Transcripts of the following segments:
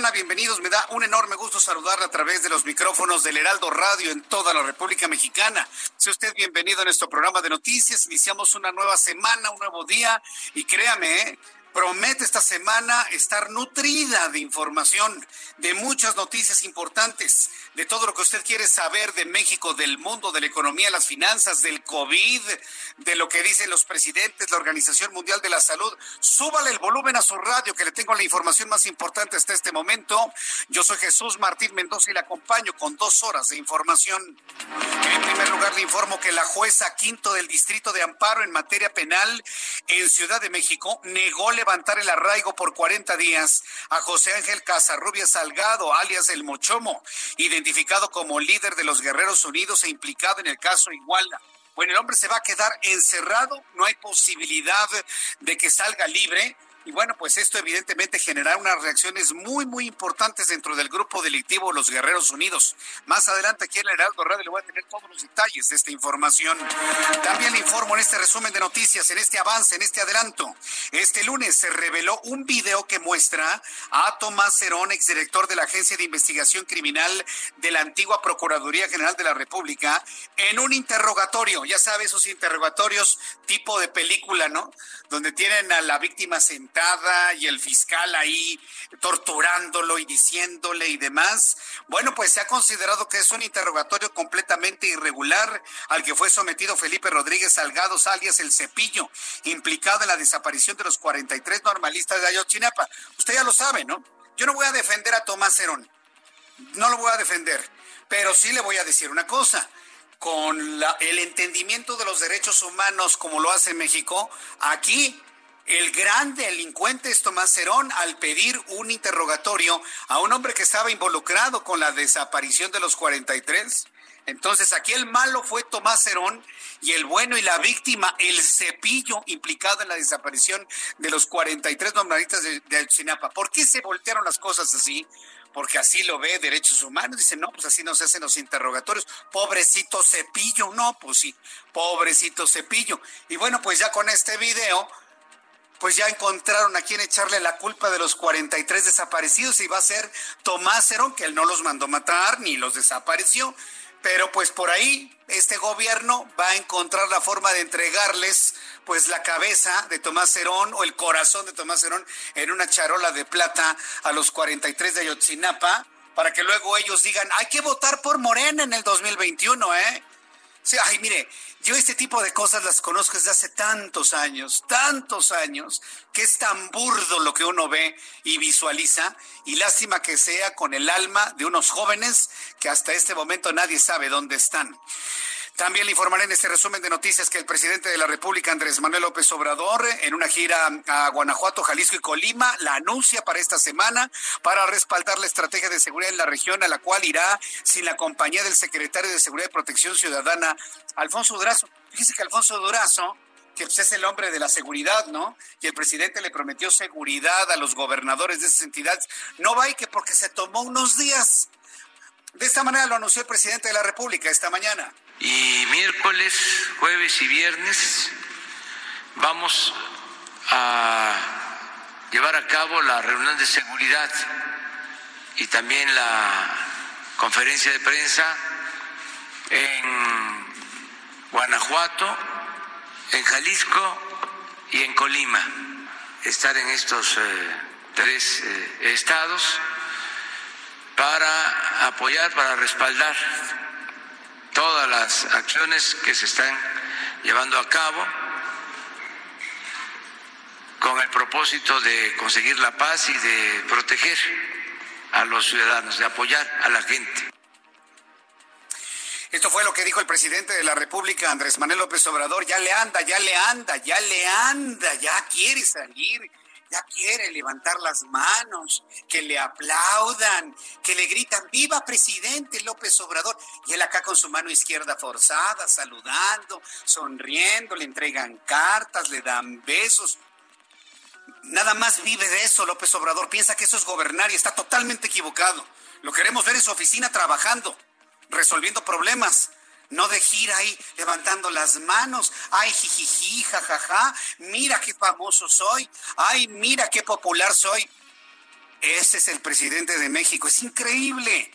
Mexicana. Bienvenidos, me da un enorme gusto saludarle a través de los micrófonos del Heraldo Radio en toda la República Mexicana. Sea usted bienvenido a nuestro programa de noticias. Iniciamos una nueva semana, un nuevo día y créame, ¿eh? Promete esta semana estar nutrida de información, de muchas noticias importantes, de todo lo que usted quiere saber de México, del mundo, de la economía, las finanzas, del COVID, de lo que dicen los presidentes, la Organización Mundial de la Salud. Súbale el volumen a su radio, que le tengo la información más importante hasta este momento. Yo soy Jesús Martín Mendoza y le acompaño con dos horas de información. En primer lugar, le informo que la jueza quinto del Distrito de Amparo en materia penal en Ciudad de México negó levantar el arraigo por 40 días a José Ángel Casarrubia Salgado, alias El Mochomo, identificado como líder de los Guerreros Unidos e implicado en el caso Iguala. Bueno, el hombre se va a quedar encerrado, no hay posibilidad de que salga libre. Y bueno, pues esto evidentemente generará unas reacciones muy, muy importantes dentro del grupo delictivo Los Guerreros Unidos. Más adelante aquí en el Heraldo Radio le voy a tener todos los detalles de esta información. También le informo en este resumen de noticias, en este avance, en este adelanto. Este lunes se reveló un video que muestra a Tomás Cerón, exdirector de la Agencia de Investigación Criminal de la antigua Procuraduría General de la República, en un interrogatorio. Ya sabe, esos interrogatorios tipo de película, ¿no? Donde tienen a la víctima sentada y el fiscal ahí torturándolo y diciéndole y demás. Bueno, pues se ha considerado que es un interrogatorio completamente irregular al que fue sometido Felipe Rodríguez Salgado, alias El Cepillo, implicado en la desaparición de los 43 normalistas de Ayotzinapa. Usted ya lo sabe, ¿no? Yo no voy a defender a Tomás Herón, no lo voy a defender, pero sí le voy a decir una cosa con la, el entendimiento de los derechos humanos como lo hace México, aquí el gran delincuente es Tomás Cerón al pedir un interrogatorio a un hombre que estaba involucrado con la desaparición de los 43. Entonces aquí el malo fue Tomás Cerón y el bueno y la víctima, el cepillo implicado en la desaparición de los 43 normalistas de, de Ayotzinapa. ¿Por qué se voltearon las cosas así? porque así lo ve derechos humanos. Dice, no, pues así no se hacen los interrogatorios. Pobrecito cepillo, no, pues sí, pobrecito cepillo. Y bueno, pues ya con este video, pues ya encontraron a quien echarle la culpa de los 43 desaparecidos y va a ser Tomás Herón, que él no los mandó matar ni los desapareció. Pero pues por ahí este gobierno va a encontrar la forma de entregarles pues la cabeza de Tomás Herón o el corazón de Tomás Herón en una charola de plata a los 43 de Ayotzinapa para que luego ellos digan, hay que votar por Morena en el 2021, ¿eh? Ay, mire, yo este tipo de cosas las conozco desde hace tantos años, tantos años, que es tan burdo lo que uno ve y visualiza, y lástima que sea con el alma de unos jóvenes que hasta este momento nadie sabe dónde están. También le informaré en este resumen de noticias que el presidente de la República, Andrés Manuel López Obrador, en una gira a Guanajuato, Jalisco y Colima, la anuncia para esta semana para respaldar la estrategia de seguridad en la región, a la cual irá sin la compañía del secretario de Seguridad y Protección Ciudadana, Alfonso Durazo. Fíjese que Alfonso Durazo que pues, es el hombre de la seguridad, ¿no? Y el presidente le prometió seguridad a los gobernadores de esas entidades. No va y que porque se tomó unos días. De esta manera lo anunció el presidente de la República esta mañana. Y miércoles, jueves y viernes vamos a llevar a cabo la reunión de seguridad y también la conferencia de prensa en Guanajuato, en Jalisco y en Colima. Estar en estos eh, tres eh, estados para apoyar, para respaldar todas las acciones que se están llevando a cabo con el propósito de conseguir la paz y de proteger a los ciudadanos, de apoyar a la gente. Esto fue lo que dijo el presidente de la República, Andrés Manuel López Obrador. Ya le anda, ya le anda, ya le anda, ya quiere salir, ya quiere levantar las manos, que le aplaudan, que le gritan, viva presidente López Obrador. Y él acá con su mano izquierda forzada, saludando, sonriendo, le entregan cartas, le dan besos. Nada más vive de eso López Obrador, piensa que eso es gobernar y está totalmente equivocado. Lo queremos ver en su oficina trabajando, resolviendo problemas, no de gira ahí levantando las manos. Ay, jijiji, jajaja, mira qué famoso soy. Ay, mira qué popular soy. Ese es el presidente de México, es increíble.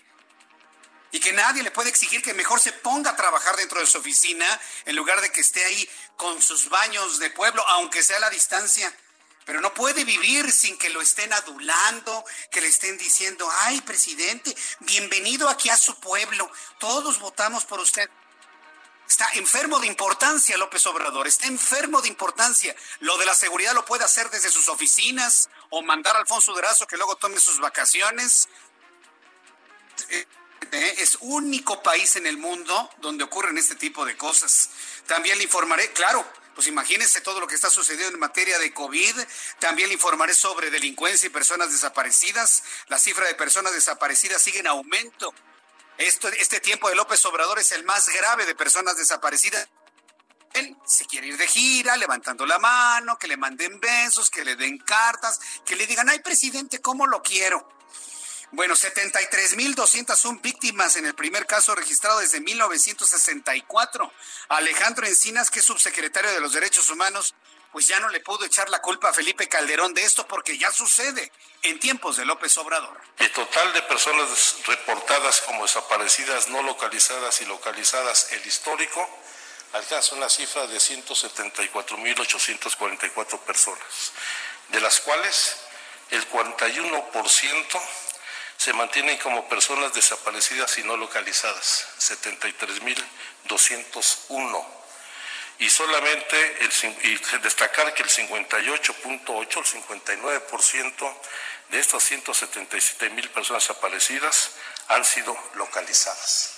Y que nadie le puede exigir que mejor se ponga a trabajar dentro de su oficina en lugar de que esté ahí con sus baños de pueblo, aunque sea a la distancia pero no puede vivir sin que lo estén adulando, que le estén diciendo, ay, presidente, bienvenido aquí a su pueblo, todos votamos por usted. Está enfermo de importancia López Obrador, está enfermo de importancia. Lo de la seguridad lo puede hacer desde sus oficinas o mandar a Alfonso Durazo que luego tome sus vacaciones. Eh, eh, es único país en el mundo donde ocurren este tipo de cosas. También le informaré, claro, pues imagínense todo lo que está sucediendo en materia de COVID. También le informaré sobre delincuencia y personas desaparecidas. La cifra de personas desaparecidas sigue en aumento. Este tiempo de López Obrador es el más grave de personas desaparecidas. Él se quiere ir de gira, levantando la mano, que le manden besos, que le den cartas, que le digan, ay presidente, ¿cómo lo quiero? Bueno, 73.201 víctimas en el primer caso registrado desde 1964. Alejandro Encinas, que es subsecretario de los Derechos Humanos, pues ya no le pudo echar la culpa a Felipe Calderón de esto porque ya sucede en tiempos de López Obrador. El total de personas reportadas como desaparecidas, no localizadas y localizadas, el histórico, alcanza una cifra de 174.844 personas, de las cuales el 41% se mantienen como personas desaparecidas y no localizadas, 73.201. Y solamente el, y destacar que el 58.8, el 59% de estas 177 mil personas desaparecidas han sido localizadas.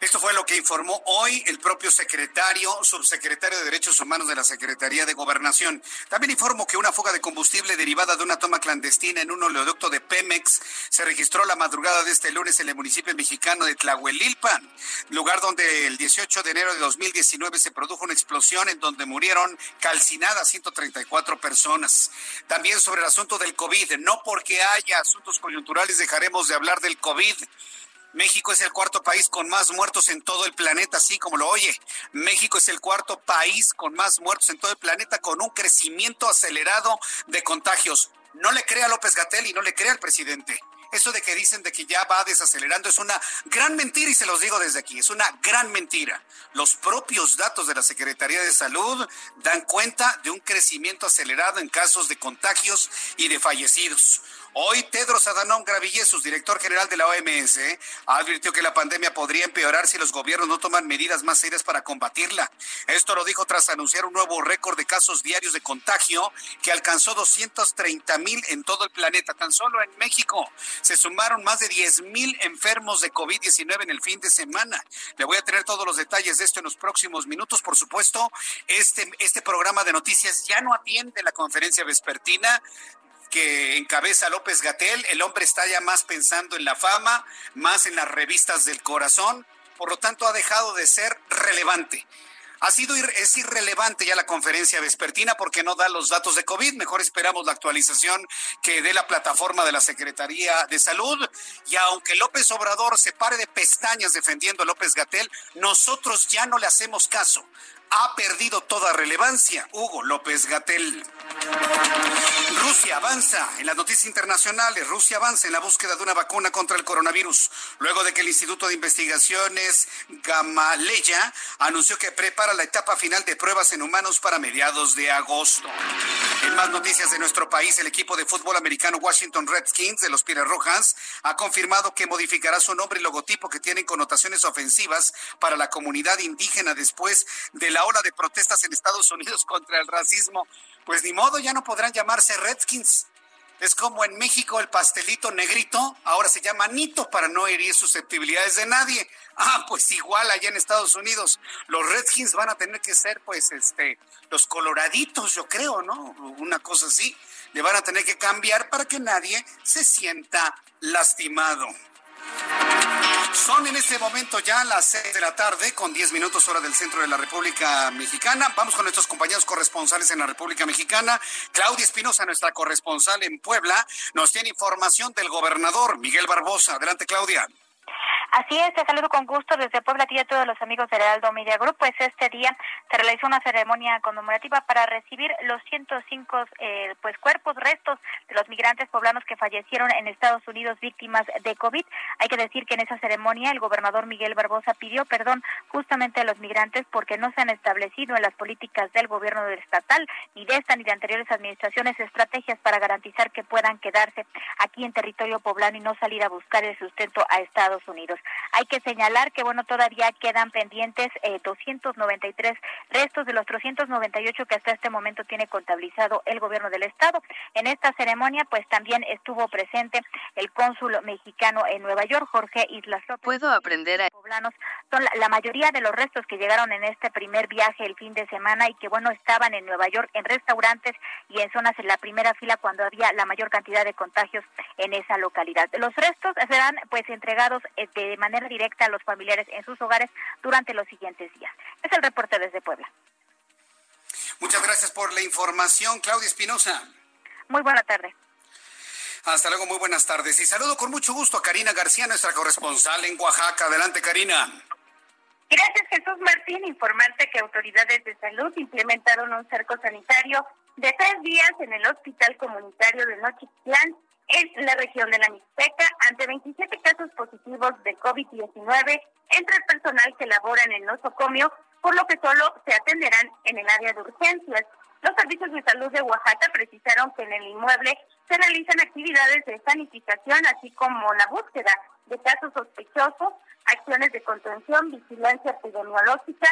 Esto fue lo que informó hoy el propio secretario, subsecretario de Derechos Humanos de la Secretaría de Gobernación. También informó que una fuga de combustible derivada de una toma clandestina en un oleoducto de Pemex se registró la madrugada de este lunes en el municipio mexicano de Tlahuelilpan, lugar donde el 18 de enero de 2019 se produjo una explosión en donde murieron calcinadas 134 personas. También sobre el asunto del COVID, no porque haya asuntos coyunturales dejaremos de hablar del COVID. México es el cuarto país con más muertos en todo el planeta, así como lo oye. México es el cuarto país con más muertos en todo el planeta con un crecimiento acelerado de contagios. No le crea López Gatel y no le crea al presidente. Eso de que dicen de que ya va desacelerando es una gran mentira y se los digo desde aquí, es una gran mentira. Los propios datos de la Secretaría de Salud dan cuenta de un crecimiento acelerado en casos de contagios y de fallecidos. Hoy Tedros Adhanom Ghebreyesus, director general de la OMS, advirtió que la pandemia podría empeorar si los gobiernos no toman medidas más serias para combatirla. Esto lo dijo tras anunciar un nuevo récord de casos diarios de contagio que alcanzó 230 mil en todo el planeta. Tan solo en México se sumaron más de 10 mil enfermos de COVID-19 en el fin de semana. Le voy a tener todos los detalles de esto en los próximos minutos. Por supuesto, este, este programa de noticias ya no atiende la conferencia vespertina que encabeza López Gatel, el hombre está ya más pensando en la fama, más en las revistas del corazón, por lo tanto ha dejado de ser relevante. Ha sido es irrelevante ya la conferencia vespertina porque no da los datos de COVID. Mejor esperamos la actualización que dé la plataforma de la Secretaría de Salud. Y aunque López Obrador se pare de pestañas defendiendo a López Gatel, nosotros ya no le hacemos caso ha perdido toda relevancia. Hugo López Gatel. Rusia avanza en las noticias internacionales. Rusia avanza en la búsqueda de una vacuna contra el coronavirus, luego de que el Instituto de Investigaciones Gamaleya anunció que prepara la etapa final de pruebas en humanos para mediados de agosto. En más noticias de nuestro país, el equipo de fútbol americano Washington Redskins de los Pires Rojas ha confirmado que modificará su nombre y logotipo que tienen connotaciones ofensivas para la comunidad indígena después de la ola de protestas en Estados Unidos contra el racismo. Pues ni modo, ya no podrán llamarse Redskins. Es como en México el pastelito negrito, ahora se llama Nito para no herir susceptibilidades de nadie. Ah, pues igual allá en Estados Unidos, los Redskins van a tener que ser pues este los coloraditos, yo creo, ¿no? Una cosa así. Le van a tener que cambiar para que nadie se sienta lastimado. Son en este momento ya las 6 de la tarde, con 10 minutos hora del centro de la República Mexicana. Vamos con nuestros compañeros corresponsales en la República Mexicana. Claudia Espinosa, nuestra corresponsal en Puebla, nos tiene información del gobernador Miguel Barbosa. Adelante, Claudia. Así es, te saludo con gusto desde Puebla a todos los amigos del Heraldo Media Group. Pues este día se realizó una ceremonia conmemorativa para recibir los 105 eh, pues cuerpos, restos de los migrantes poblanos que fallecieron en Estados Unidos víctimas de COVID. Hay que decir que en esa ceremonia el gobernador Miguel Barbosa pidió perdón justamente a los migrantes porque no se han establecido en las políticas del gobierno del estatal ni de esta ni de anteriores administraciones estrategias para garantizar que puedan quedarse aquí en territorio poblano y no salir a buscar el sustento a Estados Unidos. Hay que señalar que, bueno, todavía quedan pendientes eh, 293 restos de los 398 que hasta este momento tiene contabilizado el gobierno del estado. En esta ceremonia, pues también estuvo presente el cónsul mexicano en Nueva York, Jorge Islas López. Puedo aprender a... Poblanos son la, mayoría de los restos que llegaron en este primer viaje el fin de semana y que, bueno, estaban en Nueva York en restaurantes y en zonas en la primera fila cuando había la mayor cantidad de contagios en esa localidad. Los restos serán, pues, entregados eh, de de manera directa a los familiares en sus hogares durante los siguientes días. Es el reporte desde Puebla. Muchas gracias por la información, Claudia Espinosa. Muy buena tarde. Hasta luego, muy buenas tardes. Y saludo con mucho gusto a Karina García, nuestra corresponsal en Oaxaca. Adelante, Karina. Gracias, Jesús Martín. Informarte que autoridades de salud implementaron un cerco sanitario de tres días en el Hospital Comunitario de Nochitlán en la región de la Mixteca ante 27 casos positivos de COVID-19 entre el personal que labora en el nosocomio, por lo que solo se atenderán en el área de urgencias. Los servicios de salud de Oaxaca precisaron que en el inmueble se realizan actividades de sanitización, así como la búsqueda de casos sospechosos, acciones de contención, vigilancia epidemiológica,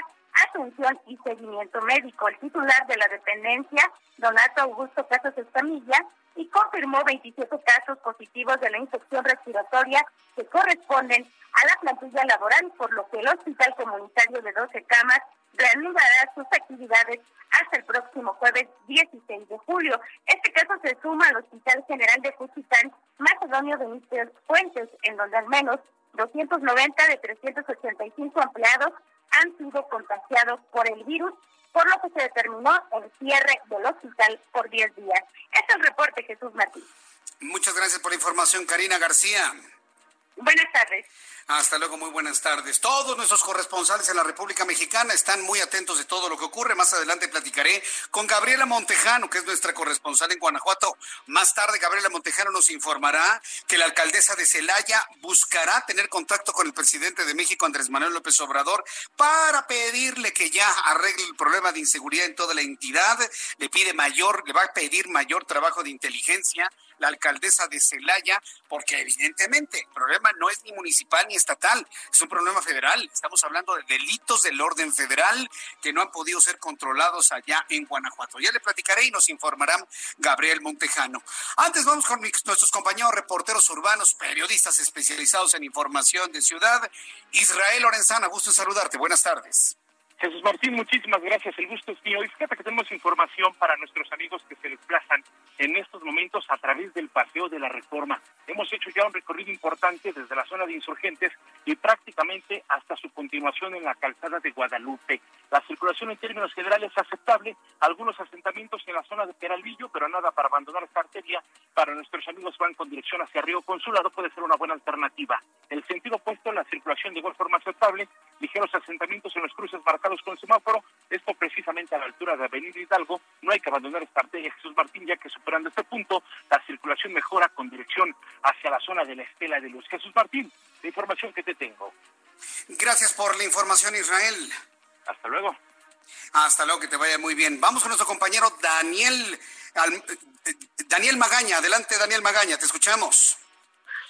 atención y seguimiento médico. El titular de la dependencia, Donato Augusto Casos Escamilla, y confirmó 27 casos positivos de la infección respiratoria que corresponden a la plantilla laboral, por lo que el Hospital Comunitario de 12 Camas reanudará sus actividades hasta el próximo jueves 16 de julio. Este caso se suma al Hospital General de Cuchitán, Macedonio de Mister Fuentes, en donde al menos 290 de 385 empleados han sido contagiados por el virus por lo que se determinó el cierre del hospital por 10 días. Este es el reporte, Jesús Martín. Muchas gracias por la información, Karina García. Buenas tardes. Hasta luego, muy buenas tardes. Todos nuestros corresponsales en la República Mexicana están muy atentos de todo lo que ocurre. Más adelante platicaré con Gabriela Montejano, que es nuestra corresponsal en Guanajuato. Más tarde, Gabriela Montejano nos informará que la alcaldesa de Celaya buscará tener contacto con el presidente de México, Andrés Manuel López Obrador, para pedirle que ya arregle el problema de inseguridad en toda la entidad. Le pide mayor, le va a pedir mayor trabajo de inteligencia la alcaldesa de Celaya, porque evidentemente el problema no es ni municipal ni estatal, es un problema federal. Estamos hablando de delitos del orden federal que no han podido ser controlados allá en Guanajuato. Ya le platicaré y nos informarán Gabriel Montejano. Antes vamos con nuestros compañeros reporteros urbanos, periodistas especializados en información de ciudad. Israel Lorenzana, gusto en saludarte. Buenas tardes. Jesús Martín, muchísimas gracias. El gusto es mío. Y fíjate que tenemos información para nuestros amigos que se desplazan en estos momentos a través del Paseo de la Reforma. Hemos hecho ya un recorrido importante desde la zona de insurgentes y prácticamente hasta su continuación en la calzada de Guadalupe. La circulación en términos generales aceptable, algunos asentamientos en la zona de Peralvillo, pero nada para abandonar esta arteria, para nuestros amigos van con dirección hacia Río Consulado puede ser una buena alternativa. El sentido opuesto, la circulación de igual forma aceptable, ligeros asentamientos en los cruces marcados con semáforo, esto precisamente a la altura de Avenida Hidalgo, no hay que abandonar esta arteria Jesús Martín, ya que superando este punto, la circulación mejora con dirección hacia la zona de la Estela de Luz. Jesús Martín, la información que te tengo. Gracias por la información, Israel. Hasta luego. Hasta luego, que te vaya muy bien. Vamos con nuestro compañero Daniel, eh, Daniel Magaña. Adelante, Daniel Magaña, te escuchamos.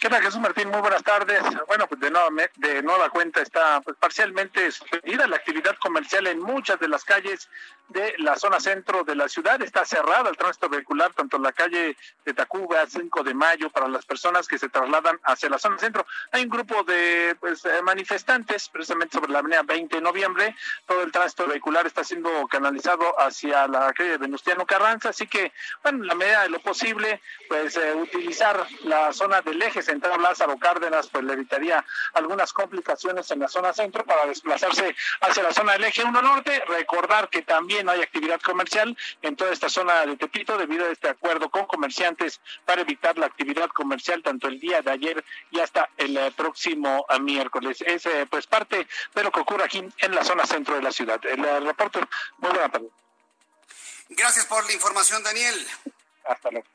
¿Qué tal, Jesús Martín? Muy buenas tardes. Bueno, pues de nueva, de nueva cuenta está pues, parcialmente suspendida la actividad comercial en muchas de las calles de la zona centro de la ciudad. Está cerrada el tránsito vehicular, tanto en la calle de Tacuba, 5 de mayo, para las personas que se trasladan hacia la zona centro. Hay un grupo de pues, eh, manifestantes, precisamente sobre la avenida 20 de noviembre. Todo el tránsito vehicular está siendo canalizado hacia la calle de Venustiano Carranza. Así que, bueno, en la medida de lo posible, pues eh, utilizar la zona del eje central Lázaro Cárdenas, pues le evitaría algunas complicaciones en la zona centro para desplazarse hacia la zona del eje 1 norte. Recordar que también no hay actividad comercial en toda esta zona de Tepito debido a este acuerdo con comerciantes para evitar la actividad comercial tanto el día de ayer y hasta el eh, próximo eh, miércoles. Es eh, pues parte de lo que ocurre aquí en la zona centro de la ciudad. El reporte, muy buena tarde. Gracias por la información, Daniel. Hasta luego.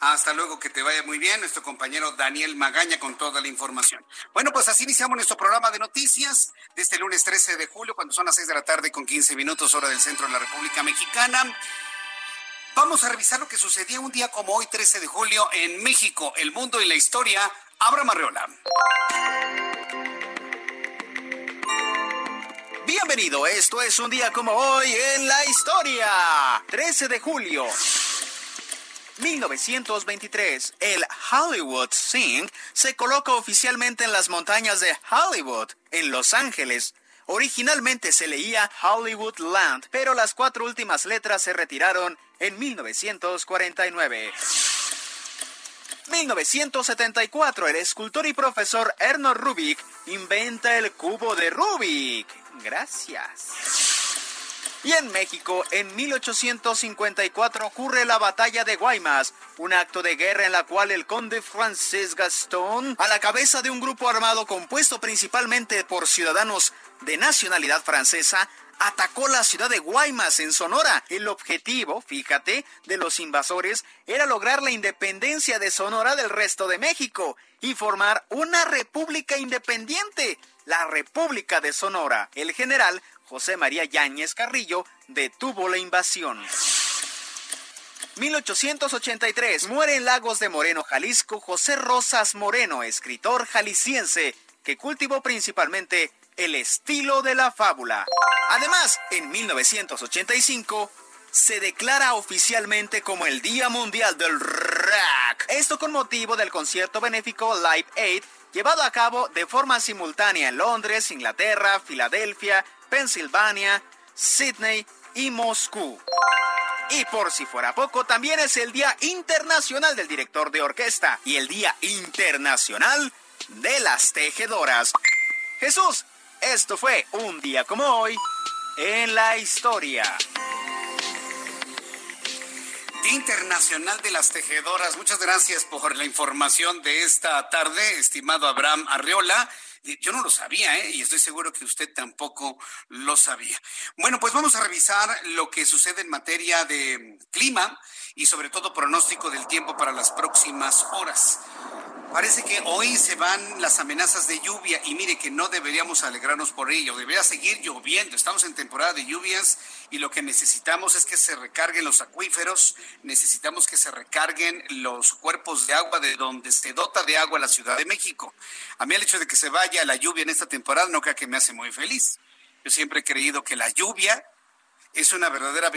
Hasta luego, que te vaya muy bien. Nuestro compañero Daniel Magaña con toda la información. Bueno, pues así iniciamos nuestro programa de noticias de este lunes 13 de julio, cuando son las 6 de la tarde con 15 minutos hora del centro de la República Mexicana. Vamos a revisar lo que sucedía un día como hoy, 13 de julio, en México, el mundo y la historia. Abra Marreola. Bienvenido, esto es un día como hoy en la historia. 13 de julio. 1923, el Hollywood Sing se coloca oficialmente en las montañas de Hollywood, en Los Ángeles. Originalmente se leía Hollywood Land, pero las cuatro últimas letras se retiraron en 1949. 1974, el escultor y profesor Erno Rubik inventa el cubo de Rubik. Gracias. Y en México, en 1854 ocurre la batalla de Guaymas, un acto de guerra en la cual el conde francés Gastón, a la cabeza de un grupo armado compuesto principalmente por ciudadanos de nacionalidad francesa, atacó la ciudad de Guaymas en Sonora. El objetivo, fíjate, de los invasores era lograr la independencia de Sonora del resto de México y formar una república independiente, la República de Sonora. El general José María Yáñez Carrillo detuvo la invasión. 1883 muere en Lagos de Moreno, Jalisco, José Rosas Moreno, escritor jalisciense que cultivó principalmente el estilo de la fábula. Además, en 1985 se declara oficialmente como el Día Mundial del Rock. Esto con motivo del concierto benéfico Live Aid llevado a cabo de forma simultánea en Londres, Inglaterra, Filadelfia, Pensilvania, Sydney y Moscú. Y por si fuera poco, también es el Día Internacional del Director de Orquesta y el Día Internacional de las Tejedoras. Jesús, esto fue un día como hoy en la historia. Día Internacional de las Tejedoras. Muchas gracias por la información de esta tarde, estimado Abraham Arreola. Yo no lo sabía, ¿eh? y estoy seguro que usted tampoco lo sabía. Bueno, pues vamos a revisar lo que sucede en materia de clima y sobre todo pronóstico del tiempo para las próximas horas. Parece que hoy se van las amenazas de lluvia y mire que no deberíamos alegrarnos por ello, debería seguir lloviendo. Estamos en temporada de lluvias y lo que necesitamos es que se recarguen los acuíferos, necesitamos que se recarguen los cuerpos de agua de donde se dota de agua la Ciudad de México. A mí el hecho de que se vaya la lluvia en esta temporada no creo que me hace muy feliz. Yo siempre he creído que la lluvia es una verdadera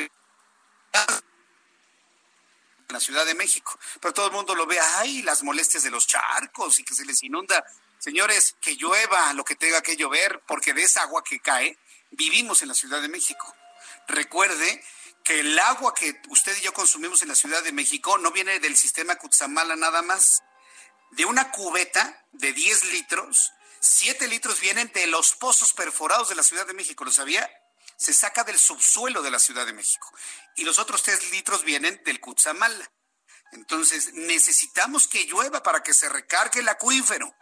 la Ciudad de México. Pero todo el mundo lo ve, ay, las molestias de los charcos y que se les inunda. Señores, que llueva lo que tenga que llover, porque de esa agua que cae, vivimos en la Ciudad de México. Recuerde que el agua que usted y yo consumimos en la Ciudad de México no viene del sistema Cutzamala nada más. De una cubeta de 10 litros, 7 litros vienen de los pozos perforados de la Ciudad de México, ¿lo sabía? Se saca del subsuelo de la Ciudad de México y los otros tres litros vienen del Cutzamala. Entonces necesitamos que llueva para que se recargue el acuífero.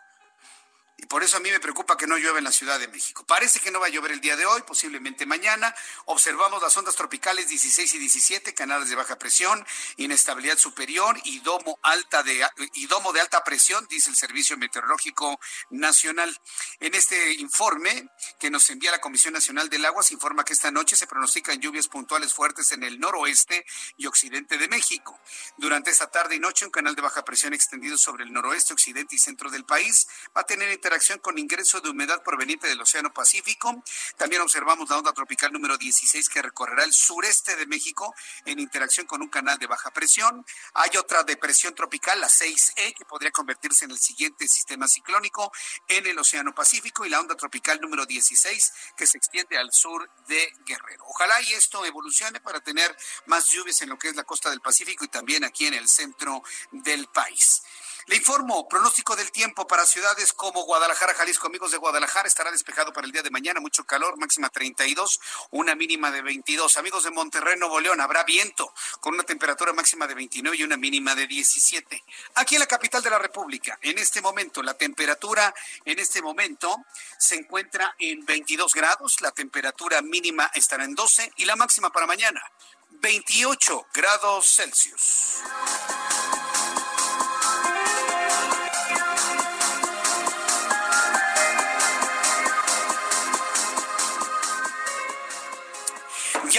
Y por eso a mí me preocupa que no llueva en la Ciudad de México. Parece que no va a llover el día de hoy, posiblemente mañana. Observamos las ondas tropicales 16 y 17, canales de baja presión, inestabilidad superior y domo, alta de, y domo de alta presión, dice el Servicio Meteorológico Nacional. En este informe que nos envía la Comisión Nacional del Agua, se informa que esta noche se pronostican lluvias puntuales fuertes en el noroeste y occidente de México. Durante esta tarde y noche, un canal de baja presión extendido sobre el noroeste, occidente y centro del país va a tener interacción con ingreso de humedad proveniente del Océano Pacífico. También observamos la onda tropical número 16 que recorrerá el sureste de México en interacción con un canal de baja presión. Hay otra depresión tropical, la 6E, que podría convertirse en el siguiente sistema ciclónico en el Océano Pacífico y la onda tropical número 16 que se extiende al sur de Guerrero. Ojalá y esto evolucione para tener más lluvias en lo que es la costa del Pacífico y también aquí en el centro del país. Le informo, pronóstico del tiempo para ciudades como Guadalajara, Jalisco, amigos de Guadalajara, estará despejado para el día de mañana, mucho calor, máxima 32, una mínima de 22. Amigos de Monterrey, Nuevo León, habrá viento con una temperatura máxima de 29 y una mínima de 17. Aquí en la capital de la República, en este momento, la temperatura en este momento se encuentra en 22 grados, la temperatura mínima estará en 12 y la máxima para mañana, 28 grados Celsius.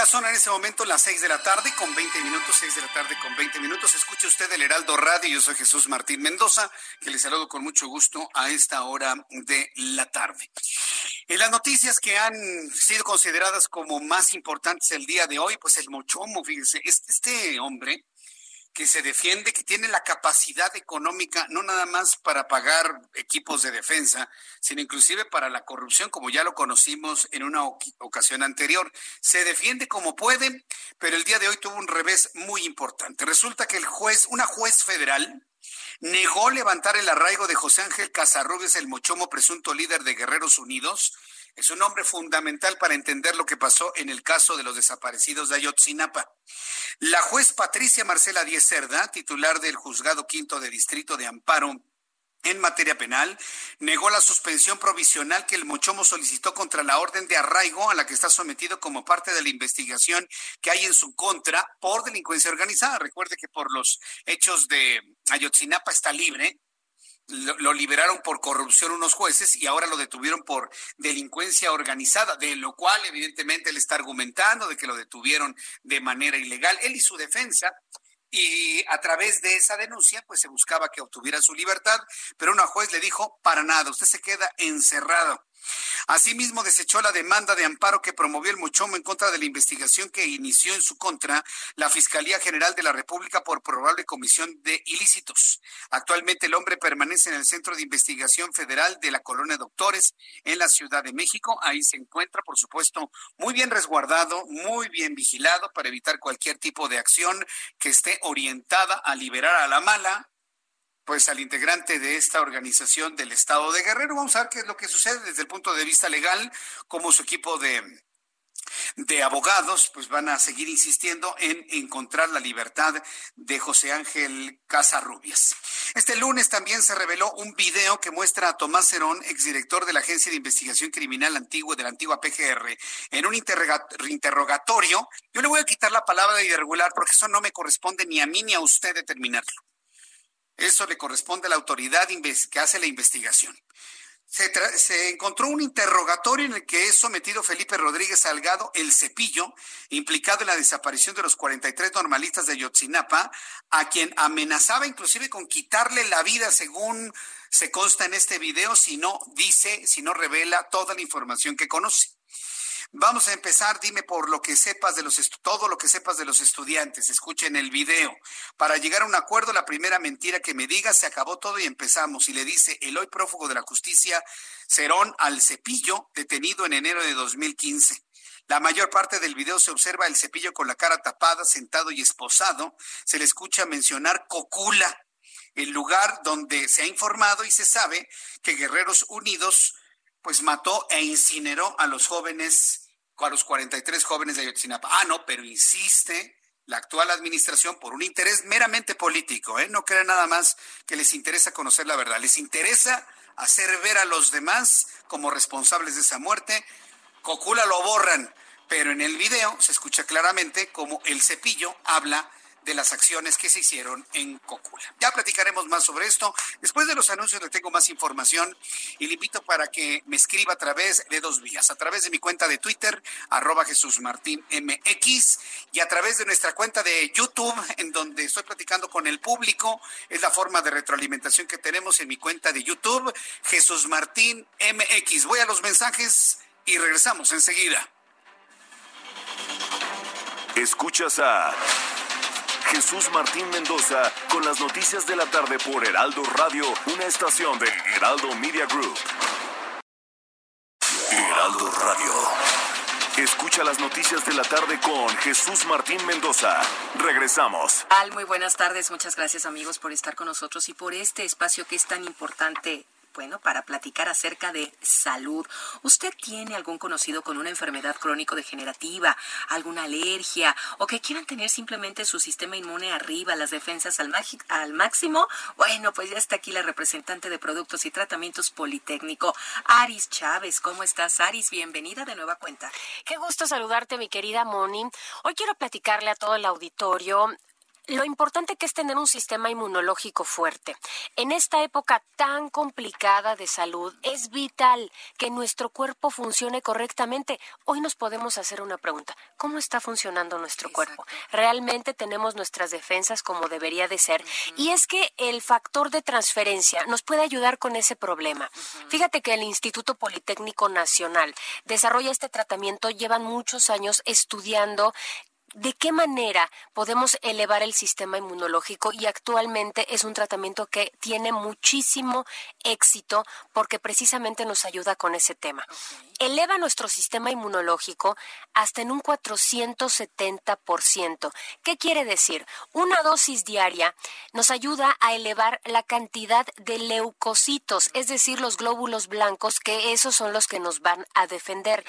Son en ese momento las seis de la tarde con 20 minutos, seis de la tarde con 20 minutos. Escuche usted el Heraldo Radio. Yo soy Jesús Martín Mendoza, que le saludo con mucho gusto a esta hora de la tarde. En las noticias que han sido consideradas como más importantes el día de hoy, pues el Mochomo, fíjense, este, este hombre que se defiende, que tiene la capacidad económica no nada más para pagar equipos de defensa, sino inclusive para la corrupción, como ya lo conocimos en una ocasión anterior. Se defiende como puede, pero el día de hoy tuvo un revés muy importante. Resulta que el juez, una juez federal, negó levantar el arraigo de José Ángel Casarrubias, el mochomo presunto líder de Guerreros Unidos, es un nombre fundamental para entender lo que pasó en el caso de los desaparecidos de Ayotzinapa. La juez Patricia Marcela Díez Cerda, titular del Juzgado Quinto de Distrito de Amparo en materia penal, negó la suspensión provisional que el Mochomo solicitó contra la orden de arraigo a la que está sometido como parte de la investigación que hay en su contra por delincuencia organizada. Recuerde que por los hechos de Ayotzinapa está libre, lo, liberaron por corrupción unos jueces y ahora lo detuvieron por delincuencia organizada, de lo cual evidentemente él está argumentando de que lo detuvieron de manera ilegal. Él y su defensa y a través de esa denuncia pues se buscaba que obtuviera su libertad, pero una juez le dijo, para nada, usted se queda encerrado. Asimismo, desechó la demanda de amparo que promovió el Mochomo en contra de la investigación que inició en su contra la Fiscalía General de la República por probable comisión de ilícitos. Actualmente el hombre permanece en el Centro de Investigación Federal de la Colonia Doctores en la Ciudad de México. Ahí se encuentra, por supuesto, muy bien resguardado, muy bien vigilado para evitar cualquier tipo de acción que esté orientada a liberar a la mala pues al integrante de esta organización del Estado de Guerrero. Vamos a ver qué es lo que sucede desde el punto de vista legal, cómo su equipo de, de abogados pues van a seguir insistiendo en encontrar la libertad de José Ángel Casarrubias. Este lunes también se reveló un video que muestra a Tomás Cerón, exdirector de la Agencia de Investigación Criminal Antigua de la antigua PGR, en un interrogatorio. Yo le voy a quitar la palabra de irregular porque eso no me corresponde ni a mí ni a usted determinarlo. Eso le corresponde a la autoridad que hace la investigación. Se, encontró un interrogatorio en el que es sometido Felipe Rodríguez Salgado, el cepillo, implicado en la desaparición de los 43 normalistas de Yotzinapa, a quien amenazaba inclusive con quitarle la vida, según se consta en este video, si no dice, si no revela toda la información que conoce. Vamos a empezar, dime por lo que sepas de los todo lo que sepas de los estudiantes, escuchen el video. Para llegar a un acuerdo, la primera mentira que me digas, se acabó todo y empezamos. Y le dice el hoy prófugo de la justicia, Cerón al cepillo, detenido en enero de 2015. La mayor parte del video se observa el cepillo con la cara tapada, sentado y esposado. Se le escucha mencionar Cocula, el lugar donde se ha informado y se sabe que Guerreros Unidos pues mató e incineró a los jóvenes a los 43 jóvenes de Ayotzinapa. Ah, no, pero insiste la actual administración por un interés meramente político, ¿eh? No cree nada más que les interesa conocer la verdad, les interesa hacer ver a los demás como responsables de esa muerte. Cocula lo borran, pero en el video se escucha claramente como el cepillo habla de las acciones que se hicieron en Cocula. Ya platicaremos más sobre esto. Después de los anuncios le tengo más información y le invito para que me escriba a través de dos vías, a través de mi cuenta de Twitter, arroba Jesús Martín MX, y a través de nuestra cuenta de YouTube, en donde estoy platicando con el público. Es la forma de retroalimentación que tenemos en mi cuenta de YouTube, Jesús Martín MX. Voy a los mensajes y regresamos enseguida. Escuchas a Jesús Martín Mendoza con las noticias de la tarde por Heraldo Radio, una estación de Heraldo Media Group. Heraldo Radio. Escucha las noticias de la tarde con Jesús Martín Mendoza. Regresamos. Muy buenas tardes. Muchas gracias amigos por estar con nosotros y por este espacio que es tan importante bueno, para platicar acerca de salud. ¿Usted tiene algún conocido con una enfermedad crónico-degenerativa, alguna alergia o que quieran tener simplemente su sistema inmune arriba, las defensas al, al máximo? Bueno, pues ya está aquí la representante de Productos y Tratamientos Politécnico, Aris Chávez. ¿Cómo estás, Aris? Bienvenida de nueva cuenta. Qué gusto saludarte, mi querida Moni. Hoy quiero platicarle a todo el auditorio lo importante que es tener un sistema inmunológico fuerte. En esta época tan complicada de salud, es vital que nuestro cuerpo funcione correctamente. Hoy nos podemos hacer una pregunta. ¿Cómo está funcionando nuestro cuerpo? ¿Realmente tenemos nuestras defensas como debería de ser? Y es que el factor de transferencia nos puede ayudar con ese problema. Fíjate que el Instituto Politécnico Nacional desarrolla este tratamiento, llevan muchos años estudiando ¿De qué manera podemos elevar el sistema inmunológico? Y actualmente es un tratamiento que tiene muchísimo éxito porque precisamente nos ayuda con ese tema. Eleva nuestro sistema inmunológico hasta en un 470%. ¿Qué quiere decir? Una dosis diaria nos ayuda a elevar la cantidad de leucocitos, es decir, los glóbulos blancos, que esos son los que nos van a defender.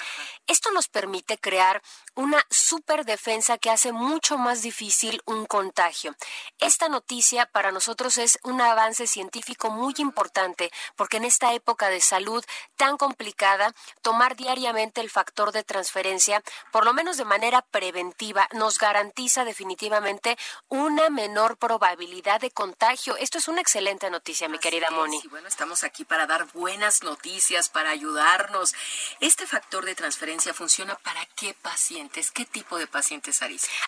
Esto nos permite crear una superdefensa que hace mucho más difícil un contagio. Esta noticia para nosotros es un avance científico muy importante porque en esta época de salud tan complicada, tomar diariamente el factor de transferencia, por lo menos de manera preventiva, nos garantiza definitivamente una menor probabilidad de contagio. Esto es una excelente noticia, mi querida Moni. bueno, estamos aquí para dar buenas noticias, para ayudarnos. Este factor de transferencia funciona para qué paciente? ¿Qué tipo de pacientes,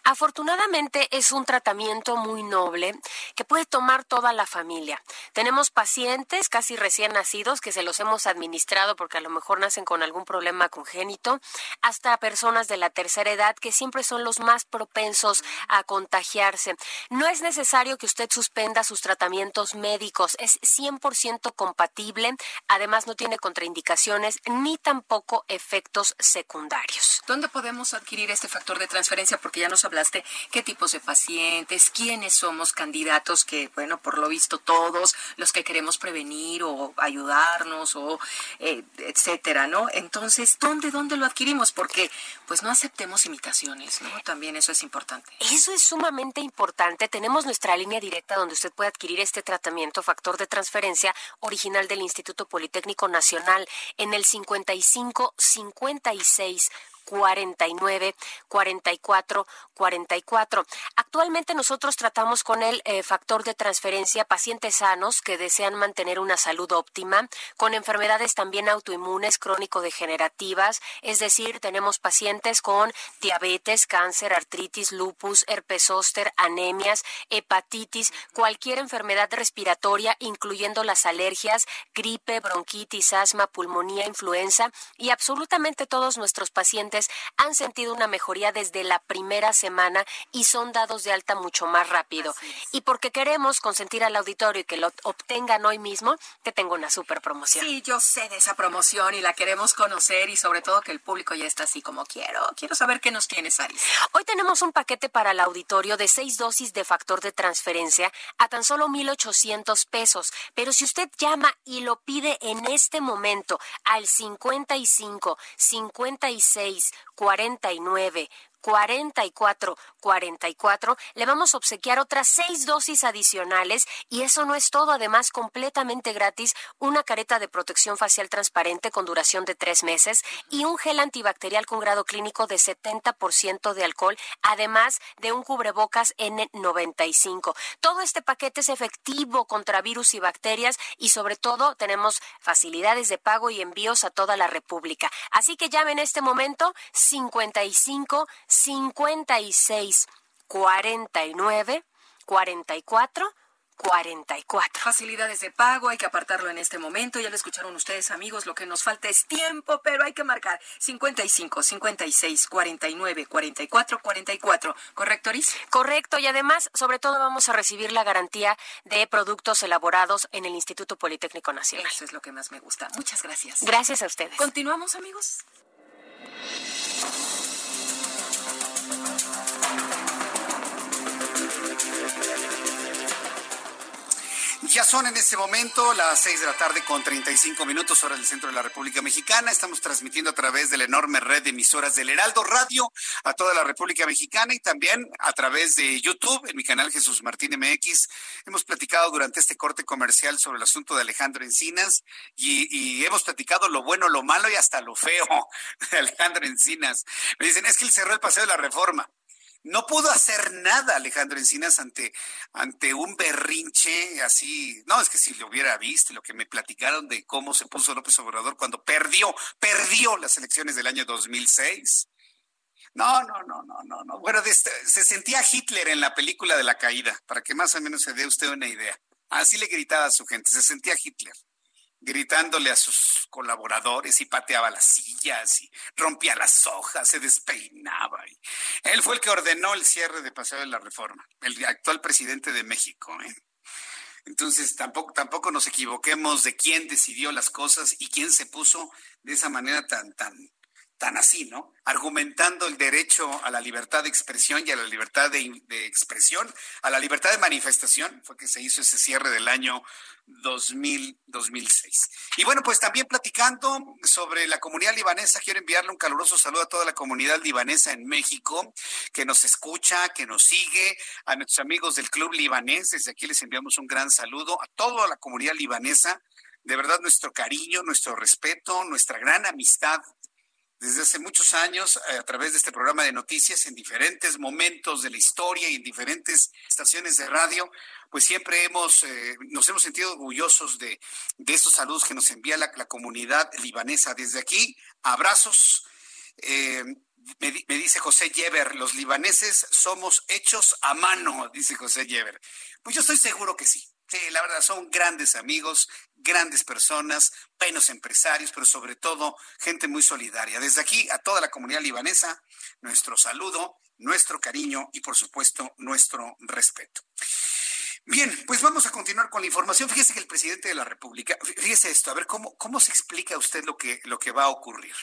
Afortunadamente es un tratamiento muy noble que puede tomar toda la familia. Tenemos pacientes casi recién nacidos que se los hemos administrado porque a lo mejor nacen con algún problema congénito, hasta personas de la tercera edad que siempre son los más propensos a contagiarse. No es necesario que usted suspenda sus tratamientos médicos, es 100% compatible, además no tiene contraindicaciones ni tampoco efectos secundarios. ¿Dónde podemos adquirir este factor de transferencia? Porque ya nos hablaste qué tipos de pacientes, quiénes somos candidatos que, bueno, por lo visto todos los que queremos prevenir o ayudarnos o eh, etcétera, ¿no? Entonces, ¿dónde, dónde lo adquirimos? Porque, pues, no aceptemos imitaciones, ¿no? También eso es importante. Eso es sumamente importante. Tenemos nuestra línea directa donde usted puede adquirir este tratamiento, factor de transferencia original del Instituto Politécnico Nacional en el 55 56 49 44 44. Actualmente nosotros tratamos con el eh, factor de transferencia pacientes sanos que desean mantener una salud óptima, con enfermedades también autoinmunes crónico-degenerativas, es decir, tenemos pacientes con diabetes, cáncer, artritis, lupus, herpes zóster, anemias, hepatitis, cualquier enfermedad respiratoria, incluyendo las alergias, gripe, bronquitis, asma, pulmonía, influenza y absolutamente todos nuestros pacientes han sentido una mejoría desde la primera semana y son dados de alta mucho más rápido. Y porque queremos consentir al auditorio y que lo obtengan hoy mismo, te tengo una super promoción. Sí, yo sé de esa promoción y la queremos conocer y sobre todo que el público ya está así como quiero. Quiero saber qué nos tienes, Aris. Hoy tenemos un paquete para el auditorio de seis dosis de factor de transferencia a tan solo 1,800 pesos. Pero si usted llama y lo pide en este momento al 55 56 seis cuarenta y nueve 44 44, le vamos a obsequiar otras seis dosis adicionales y eso no es todo, además completamente gratis, una careta de protección facial transparente con duración de tres meses y un gel antibacterial con grado clínico de 70% de alcohol, además de un cubrebocas N95. Todo este paquete es efectivo contra virus y bacterias y sobre todo tenemos facilidades de pago y envíos a toda la República. Así que llame en este momento 55 56 49 44 44. Facilidades de pago, hay que apartarlo en este momento. Ya lo escucharon ustedes, amigos. Lo que nos falta es tiempo, pero hay que marcar 55, 56, 49, 44, 44. ¿Correcto, Oris? Correcto. Y además, sobre todo, vamos a recibir la garantía de productos elaborados en el Instituto Politécnico Nacional. Eso es lo que más me gusta. Muchas gracias. Gracias a ustedes. Continuamos, amigos. Ya son en este momento las seis de la tarde con 35 minutos hora del centro de la República Mexicana. Estamos transmitiendo a través de la enorme red de emisoras del Heraldo Radio a toda la República Mexicana y también a través de YouTube en mi canal Jesús Martín MX. Hemos platicado durante este corte comercial sobre el asunto de Alejandro Encinas y, y hemos platicado lo bueno, lo malo y hasta lo feo de Alejandro Encinas. Me dicen, es que él cerró el paseo de la reforma. No pudo hacer nada Alejandro Encinas ante, ante un berrinche así. No, es que si lo hubiera visto, lo que me platicaron de cómo se puso López Obrador cuando perdió, perdió las elecciones del año 2006. No, no, no, no, no, no. Bueno, este, se sentía Hitler en la película de la caída, para que más o menos se dé usted una idea. Así le gritaba a su gente, se sentía Hitler gritándole a sus colaboradores y pateaba las rompía las hojas, se despeinaba. Él fue el que ordenó el cierre de Paseo de la Reforma, el actual presidente de México. ¿eh? Entonces tampoco, tampoco nos equivoquemos de quién decidió las cosas y quién se puso de esa manera tan, tan, tan así, ¿no? Argumentando el derecho a la libertad de expresión y a la libertad de, expresión, a la libertad de manifestación, fue que se hizo ese cierre del año 2000, 2006. Y bueno, pues también platicando sobre la comunidad libanesa, quiero enviarle un caluroso saludo a toda la comunidad libanesa en México, que nos escucha, que nos sigue, a nuestros amigos del Club Libanés, desde aquí les enviamos un gran saludo, a toda la comunidad libanesa, de verdad nuestro cariño, nuestro respeto, nuestra gran amistad desde hace muchos años a través de este programa de noticias en diferentes momentos de la historia y en diferentes estaciones de radio, pues siempre hemos, eh, nos hemos sentido orgullosos de, de estos saludos que nos envía la, comunidad libanesa. Desde aquí, abrazos. Eh, me, me, dice José Yever, los libaneses somos hechos a mano, dice José Yever. Pues yo estoy seguro que sí. Sí, la verdad, son grandes amigos, grandes personas, buenos empresarios, pero sobre todo gente muy solidaria. Desde aquí, a toda la comunidad libanesa, nuestro saludo, nuestro cariño y, por supuesto, nuestro respeto. Bien, pues vamos a continuar con la información. Fíjese que el presidente de la República, fíjese esto, a ver cómo, cómo se explica usted lo que, lo que va a ocurrir.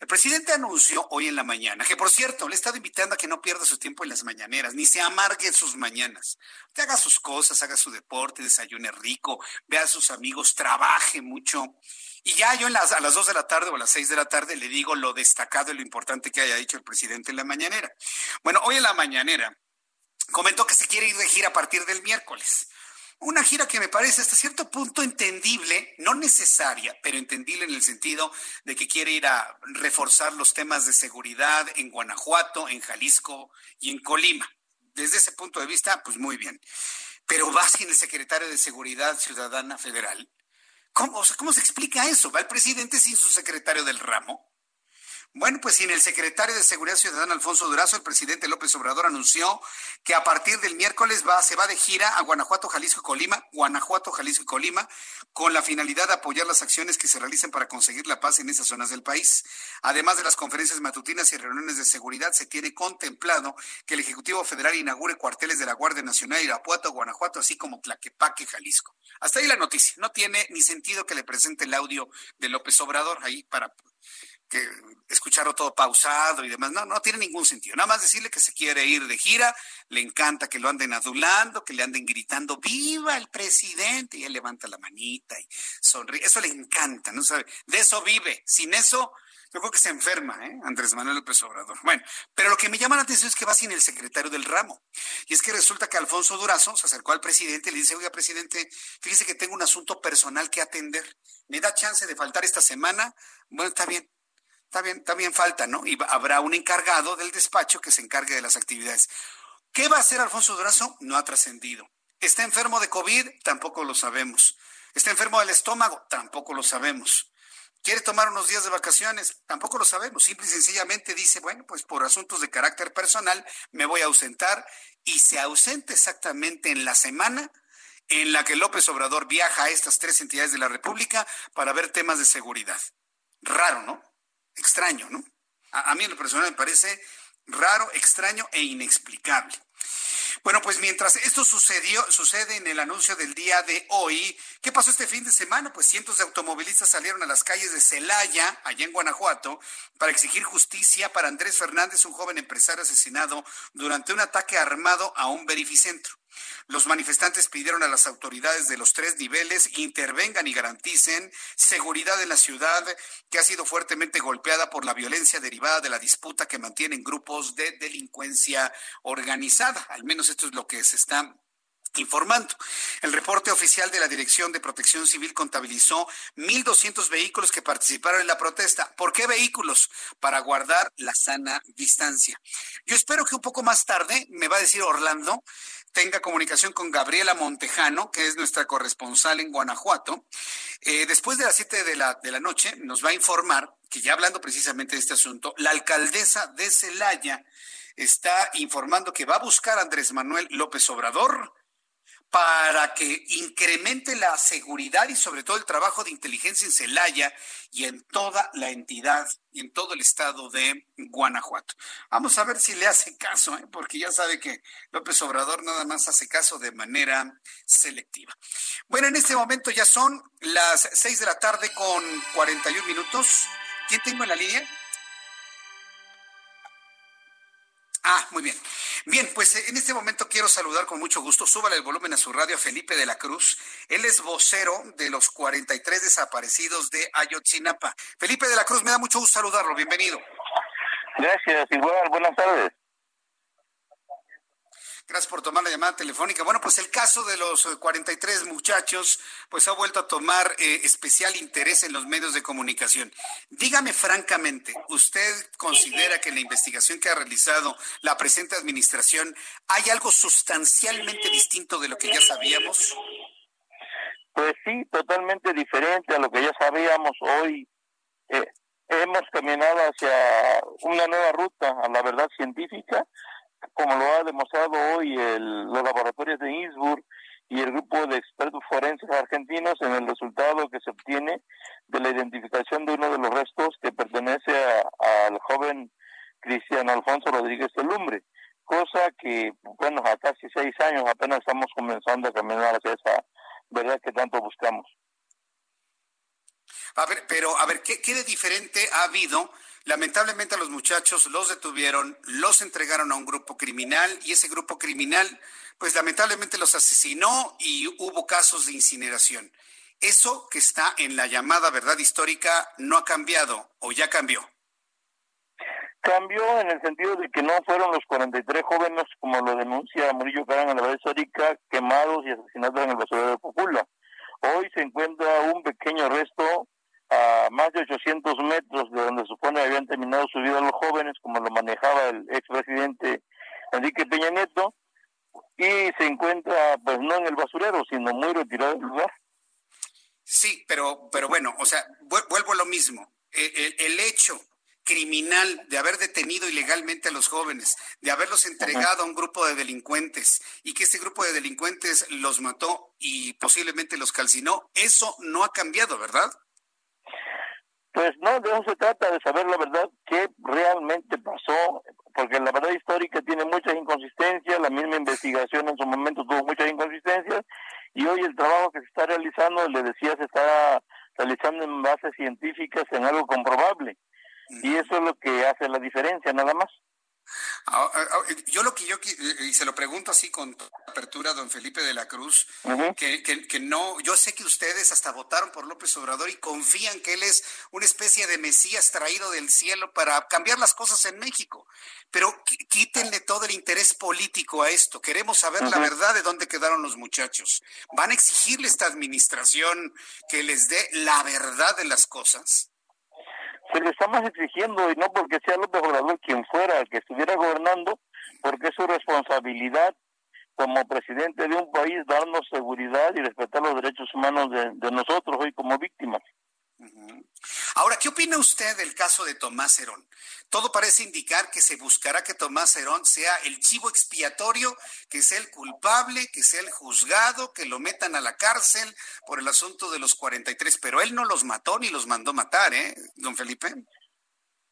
El presidente anunció hoy en la mañana, que por cierto, le he estado invitando a que no pierda su tiempo en las mañaneras, ni se amargue sus mañanas. Que haga sus cosas, haga su deporte, desayune rico, vea a sus amigos, trabaje mucho. Y ya yo en las, a las dos de la tarde o a las seis de la tarde le digo lo destacado y lo importante que haya dicho el presidente en la mañanera. Bueno, hoy en la mañanera comentó que se quiere ir de gira a partir del miércoles. Una gira que me parece hasta cierto punto entendible, no necesaria, pero entendible en el sentido de que quiere ir a reforzar los temas de seguridad en Guanajuato, en Jalisco y en Colima. Desde ese punto de vista, pues muy bien. Pero va sin el secretario de Seguridad Ciudadana Federal. ¿Cómo, ¿Cómo se explica eso? ¿Va el presidente sin su secretario del ramo? Bueno, pues sin el secretario de Seguridad Ciudadana, Alfonso Durazo, el presidente López Obrador anunció que a partir del miércoles va, se va de gira a Guanajuato, Jalisco y Colima, Guanajuato, Jalisco y Colima, con la finalidad de apoyar las acciones que se realicen para conseguir la paz en esas zonas del país. Además de las conferencias matutinas y reuniones de seguridad, se tiene contemplado que el Ejecutivo Federal inaugure cuarteles de la Guardia Nacional Irapuato, Guanajuato, así como Tlaquepaque, Jalisco. Hasta ahí la noticia. No tiene ni sentido que le presente el audio de López Obrador ahí para que escucharlo todo pausado y demás. No, no tiene ningún sentido. Nada más decirle que se quiere ir de gira, le encanta que lo anden adulando, que le anden gritando, ¡viva el presidente! Y él levanta la manita y sonríe. Eso le encanta, ¿no sabe? De eso vive. Sin eso, Yo creo que se enferma, ¿eh? Andrés Manuel López Obrador. Bueno, pero lo que me llama la atención es que va sin el secretario del ramo. Y es que resulta que Alfonso Durazo se acercó al presidente y le dice, oiga, presidente, fíjese que tengo un asunto personal que atender. ¿Me da chance de faltar esta semana? Bueno, está bien. Está bien falta, ¿no? Y habrá un encargado del despacho que se encargue de las actividades. ¿Qué va a hacer Alfonso Durazo? No ha trascendido. ¿Está enfermo de COVID? Tampoco lo sabemos. ¿Está enfermo del estómago? Tampoco lo sabemos. ¿Quiere tomar unos días de vacaciones? Tampoco lo sabemos. Simple y sencillamente dice, bueno, pues por asuntos de carácter personal me voy a ausentar y se ausenta exactamente en la semana en la que López Obrador viaja a estas tres entidades de la República para ver temas de seguridad. Raro, ¿no? Extraño, ¿no? A, mí en lo personal me parece raro, extraño e inexplicable. Bueno, pues mientras esto sucedió, sucede en el anuncio del día de hoy, ¿qué pasó este fin de semana? Pues cientos de automovilistas salieron a las calles de Celaya, allá en Guanajuato, para exigir justicia para Andrés Fernández, un joven empresario asesinado durante un ataque armado a un verificentro. Los manifestantes pidieron a las autoridades de los tres niveles intervengan y garanticen seguridad en la ciudad que ha sido fuertemente golpeada por la violencia derivada de la disputa que mantienen grupos de delincuencia organizada. Al menos esto es lo que se está informando. El reporte oficial de la Dirección de Protección Civil contabilizó 1.200 vehículos que participaron en la protesta. ¿Por qué vehículos? Para guardar la sana distancia. Yo espero que un poco más tarde, me va a decir Orlando, tenga comunicación con Gabriela Montejano, que es nuestra corresponsal en Guanajuato. Eh, después de las 7 de la, de la noche nos va a informar que ya hablando precisamente de este asunto, la alcaldesa de Celaya está informando que va a buscar a Andrés Manuel López Obrador para que incremente la seguridad y sobre todo el trabajo de inteligencia en Celaya y en toda la entidad y en todo el estado de Guanajuato. Vamos a ver si le hace caso, ¿eh? porque ya sabe que López Obrador nada más hace caso de manera selectiva. Bueno, en este momento ya son las seis de la tarde con 41 minutos. ¿Quién tengo en la línea? Ah, muy bien. Bien, pues eh, en este momento quiero saludar con mucho gusto, súbale el volumen a su radio a Felipe de la Cruz. Él es vocero de los 43 desaparecidos de Ayotzinapa. Felipe de la Cruz, me da mucho gusto saludarlo, bienvenido. Gracias, igual, buenas tardes. Gracias por tomar la llamada telefónica. Bueno, pues el caso de los 43 muchachos, pues ha vuelto a tomar eh, especial interés en los medios de comunicación. Dígame francamente, ¿usted considera que en la investigación que ha realizado la presente administración hay algo sustancialmente distinto de lo que ya sabíamos? Pues sí, totalmente diferente a lo que ya sabíamos hoy. Eh, hemos caminado hacia una nueva ruta a la verdad científica como lo ha demostrado hoy el, los laboratorios de Innsbruck y el grupo de expertos forenses argentinos en el resultado que se obtiene de la identificación de uno de los restos que pertenece al joven Cristiano Alfonso Rodríguez de Lumbre, cosa que, bueno, a casi seis años apenas estamos comenzando a caminar hacia esa verdad que tanto buscamos. A ver, pero a ver, ¿qué, qué de diferente ha habido Lamentablemente a los muchachos los detuvieron, los entregaron a un grupo criminal y ese grupo criminal, pues lamentablemente los asesinó y hubo casos de incineración. Eso que está en la llamada verdad histórica no ha cambiado o ya cambió. Cambió en el sentido de que no fueron los 43 jóvenes, como lo denuncia Murillo Carán en la verdad histórica, quemados y asesinados en el basurero de Popula. Hoy se encuentra un pequeño resto a más de 800 metros de donde supone habían terminado su vida los jóvenes, como lo manejaba el expresidente Enrique Peña Nieto, y se encuentra, pues no en el basurero, sino muy retirado del lugar. Sí, pero, pero bueno, o sea, vuelvo a lo mismo. E, el, hecho criminal de haber detenido ilegalmente a los jóvenes, de haberlos entregado a un grupo de delincuentes y que este grupo de delincuentes los mató y posiblemente los calcinó, eso no ha cambiado, ¿verdad? Pues no, de eso se trata, de saber la verdad, qué realmente pasó, porque la verdad histórica tiene muchas inconsistencias, la misma investigación en su momento tuvo muchas inconsistencias, y hoy el trabajo que se está realizando, le decía, se está realizando en bases científicas, en algo comprobable, y eso es lo que hace la diferencia, nada más. Ah, ah, ah, yo lo que yo y se lo pregunto así con apertura don Felipe de la Cruz, que, que, no, yo sé que ustedes hasta votaron por López Obrador y confían que él es una especie de Mesías traído del cielo para cambiar las cosas en México, pero quítenle todo el interés político a esto. Queremos saber la verdad de dónde quedaron los muchachos. ¿Van a exigirle a esta administración que les dé la verdad de las cosas? Se le estamos exigiendo, y no porque sea López Obrador quien fuera, el que estuviera gobernando, porque es su responsabilidad como presidente de un país darnos seguridad y respetar los derechos humanos de, de nosotros hoy como víctimas. Ahora, ¿qué opina usted del caso de Tomás Herón? Todo parece indicar que se buscará que Tomás Herón sea el chivo expiatorio, que sea el culpable, que sea el juzgado, que lo metan a la cárcel por el asunto de los 43, pero él no los mató ni los mandó matar, ¿eh, don Felipe?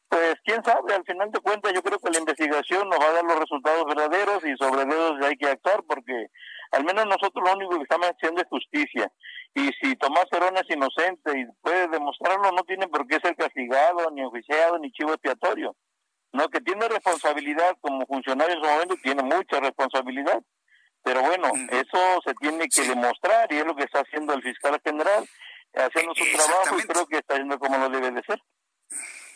Pues quién sabe, al final de cuentas yo creo que la investigación nos va a dar los resultados verdaderos y sobre ellos hay que actuar porque al menos nosotros lo único que estamos haciendo es justicia. Y si Tomás Herón es inocente y puede demostrarlo, no tiene por qué ser castigado, ni oficiado, ni chivo expiatorio. No, que tiene responsabilidad como funcionario en su momento, tiene mucha responsabilidad. Pero bueno, eso se tiene que demostrar y es lo que está haciendo el fiscal general, haciendo su trabajo y creo que está haciendo como lo debe de ser.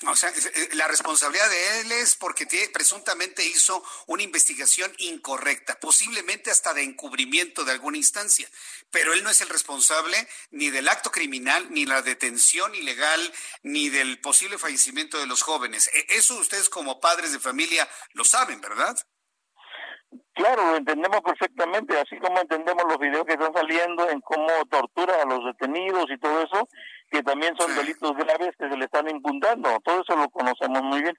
O sea, eh, la responsabilidad de él es porque presuntamente hizo una investigación incorrecta, posiblemente hasta de encubrimiento de alguna instancia, pero él no es el responsable ni del acto criminal, ni la detención ilegal, ni del posible fallecimiento de los jóvenes. E, eso ustedes como padres de familia lo saben, ¿verdad? Claro, lo entendemos perfectamente, así como entendemos los videos que están saliendo en cómo tortura a los detenidos y todo eso, que también son delitos graves que se le están imputando. Todo eso lo conocemos muy bien.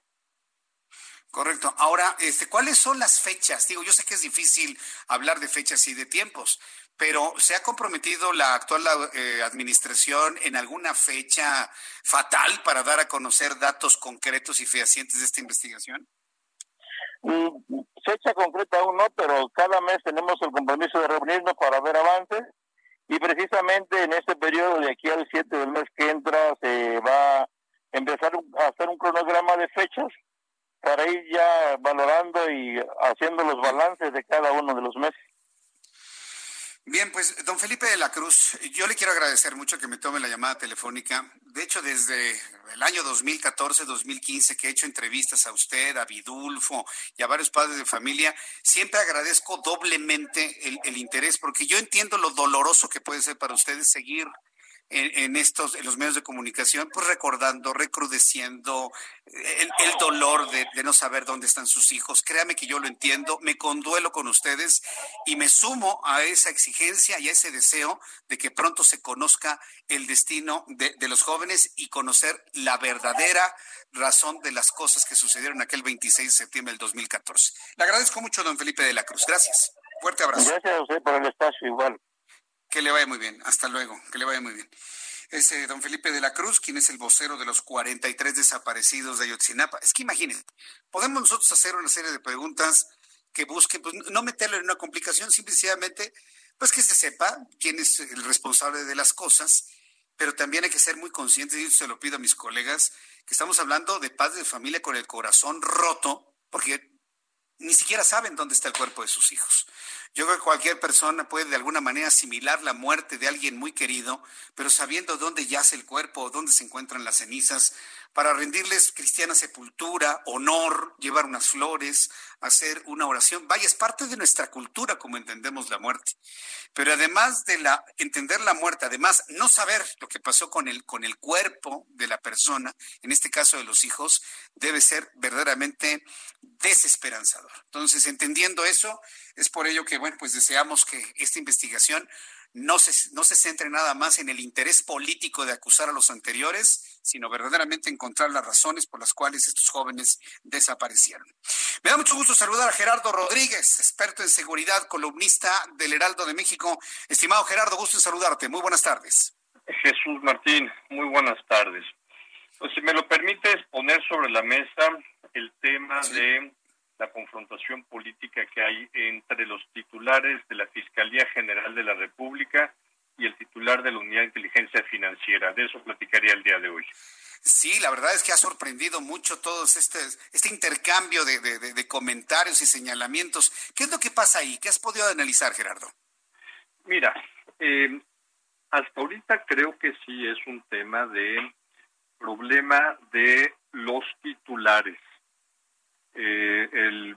Correcto. Ahora, este, ¿cuáles son las fechas? Digo, yo sé que es difícil hablar de fechas y de tiempos, pero ¿se ha comprometido la actual eh, administración en alguna fecha fatal para dar a conocer datos concretos y fehacientes de esta investigación? Mm, fecha concreta aún no, pero cada mes tenemos el compromiso de reunirnos para ver avances y precisamente en este periodo de aquí al 7 del mes que entra se va a empezar a hacer un cronograma de fechas para ir ya valorando y haciendo los balances de cada uno de los meses. Bien, pues don Felipe de la Cruz, yo le quiero agradecer mucho que me tome la llamada telefónica. De hecho, desde el año 2014-2015 que he hecho entrevistas a usted, a Vidulfo y a varios padres de familia, siempre agradezco doblemente el, el interés porque yo entiendo lo doloroso que puede ser para ustedes seguir en, estos, en los medios de comunicación, pues recordando, recrudeciendo el, dolor de, no saber dónde están sus hijos. Créame que yo lo entiendo, me conduelo con ustedes y me sumo a esa exigencia y a ese deseo de que pronto se conozca el destino de, de los jóvenes y conocer la verdadera razón de las cosas que sucedieron aquel 26 de septiembre del 2014. Le agradezco mucho, don Felipe de la Cruz. Gracias. Fuerte abrazo. Gracias a usted por el espacio igual. Que le vaya muy bien. Hasta luego. Que le vaya muy bien. Es eh, don Felipe de la Cruz, quien es el vocero de los 43 desaparecidos de Ayotzinapa. Es que imagínense, podemos nosotros hacer una serie de preguntas que busquen, pues no meterlo en una complicación, simplemente, pues que se sepa quién es el responsable de las cosas, pero también hay que ser muy conscientes, y se lo pido a mis colegas, que estamos hablando de padres de familia con el corazón roto, porque ni siquiera saben dónde está el cuerpo de sus hijos. Yo creo que cualquier persona puede de alguna manera asimilar la muerte de alguien muy querido, pero sabiendo dónde yace el cuerpo o dónde se encuentran las cenizas, para rendirles cristiana sepultura, honor, llevar unas flores, hacer una oración. Vaya, es parte de nuestra cultura como entendemos la muerte. Pero además de la entender la muerte, además no saber lo que pasó con el con el cuerpo de la persona, en este caso de los hijos, debe ser verdaderamente desesperanzador. Entonces, entendiendo eso, es por ello que bueno, pues deseamos que esta investigación no se, no se centre nada más en el interés político de acusar a los anteriores, sino verdaderamente encontrar las razones por las cuales estos jóvenes desaparecieron. Me da mucho gusto saludar a Gerardo Rodríguez, experto en seguridad, columnista del Heraldo de México. Estimado Gerardo, gusto en saludarte. Muy buenas tardes. Jesús Martín, muy buenas tardes. Pues si me lo permites poner sobre la mesa el tema de la confrontación política que hay entre los titulares de la Fiscalía General de la República y el titular de la Unidad de Inteligencia Financiera. De eso platicaría el día de hoy. Sí, la verdad es que ha sorprendido mucho todo este, este intercambio de, comentarios y señalamientos. ¿Qué es lo que pasa ahí? ¿Qué has podido analizar, Gerardo? Mira, eh, hasta ahorita creo que sí es un tema de problema de los titulares. Eh, el,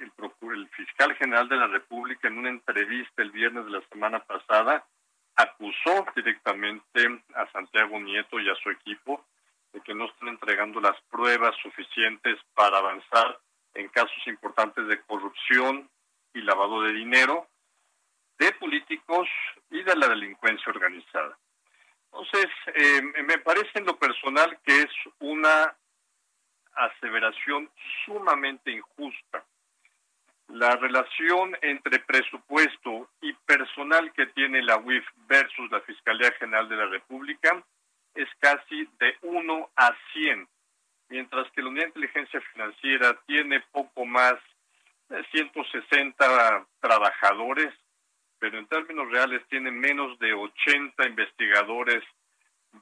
el, el fiscal general de la República en una entrevista el viernes de la semana pasada acusó directamente a Santiago Nieto y a su equipo de que no están entregando las pruebas suficientes para avanzar en casos importantes de corrupción y lavado de dinero de políticos y de la delincuencia organizada. Entonces, eh, me parece en lo personal que es una aseveración sumamente injusta. La relación entre presupuesto y personal que tiene la UIF versus la Fiscalía General de la República es casi de 1 a 100, mientras que la Unidad de Inteligencia Financiera tiene poco más de 160 trabajadores, pero en términos reales tiene menos de 80 investigadores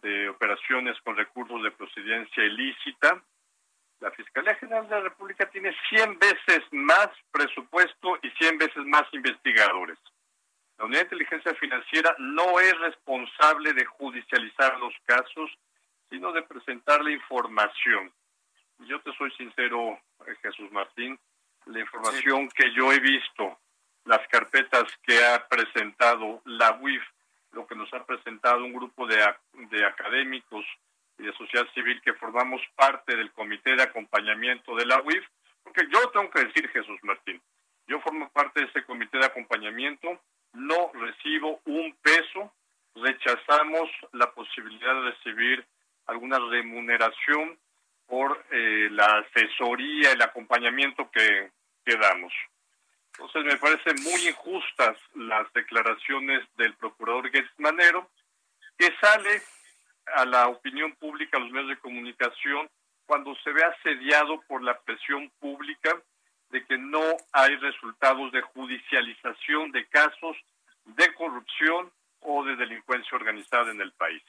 de operaciones con recursos de procedencia ilícita. La Fiscalía General de la República tiene 100 veces más presupuesto y 100 veces más investigadores. La Unidad de Inteligencia Financiera no es responsable de judicializar los casos, sino de presentar la información. Yo te soy sincero, eh, Jesús Martín, la información que yo he visto, las carpetas que ha presentado la UIF, lo que nos ha presentado un grupo de, de académicos y de sociedad civil que formamos parte del comité de acompañamiento de la UIF, porque yo tengo que decir, Jesús Martín, yo formo parte de ese comité de acompañamiento, no recibo un peso, rechazamos la posibilidad de recibir alguna remuneración por eh, la asesoría, el acompañamiento que, que damos. Entonces me parecen muy injustas las declaraciones del procurador Getz Manero, que sale a la opinión pública, a los medios de comunicación, cuando se ve asediado por la presión pública de que no hay resultados de judicialización de casos de corrupción o de delincuencia organizada en el país.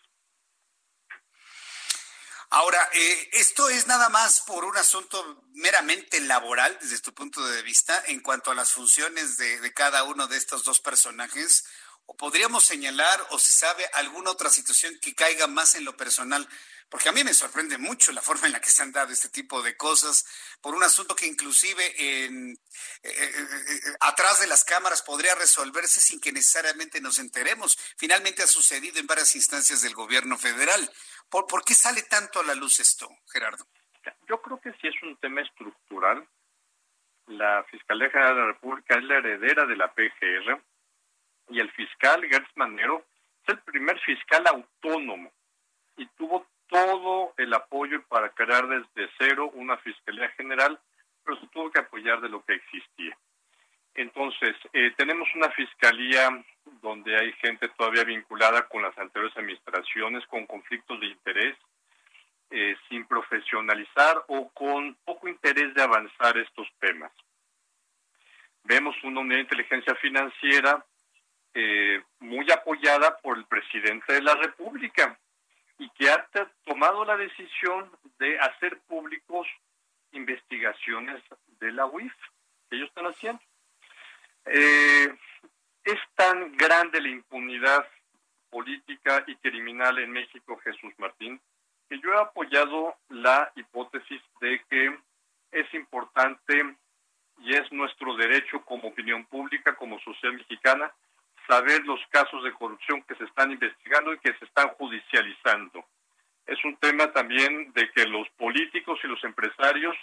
Ahora, eh, esto es nada más por un asunto meramente laboral desde tu punto de vista en cuanto a las funciones de, de cada uno de estos dos personajes, o podríamos señalar o se sabe alguna otra situación que caiga más en lo personal porque a mí me sorprende mucho la forma en la que se han dado este tipo de cosas por un asunto que inclusive eh, eh, eh, atrás de las cámaras podría resolverse sin que necesariamente nos enteremos. Finalmente ha sucedido en varias instancias del gobierno federal. ¿Por, ¿Por qué sale tanto a la luz esto, Gerardo? Yo creo que sí es un tema estructural. La Fiscalía General de la República es la heredera de la PGR y el fiscal Gertz Manero es el primer fiscal autónomo y tuvo todo el apoyo para crear desde cero una Fiscalía General, pero se tuvo que apoyar de lo que existía. Entonces, eh, tenemos una fiscalía donde hay gente todavía vinculada con las anteriores administraciones, con conflictos de interés, eh, sin profesionalizar o con poco interés de avanzar estos temas. Vemos una unidad de inteligencia financiera eh, muy apoyada por el presidente de la República, y que ha tomado la decisión de hacer públicos investigaciones de la UIF que ellos están haciendo. Eh, es tan grande la impunidad política y criminal en México, Jesús Martín, que yo he apoyado la hipótesis de que es importante y es nuestro derecho como opinión pública, como sociedad mexicana, saber los casos de corrupción que se están investigando y que se están judicializando. Es un tema también de que los políticos y los empresarios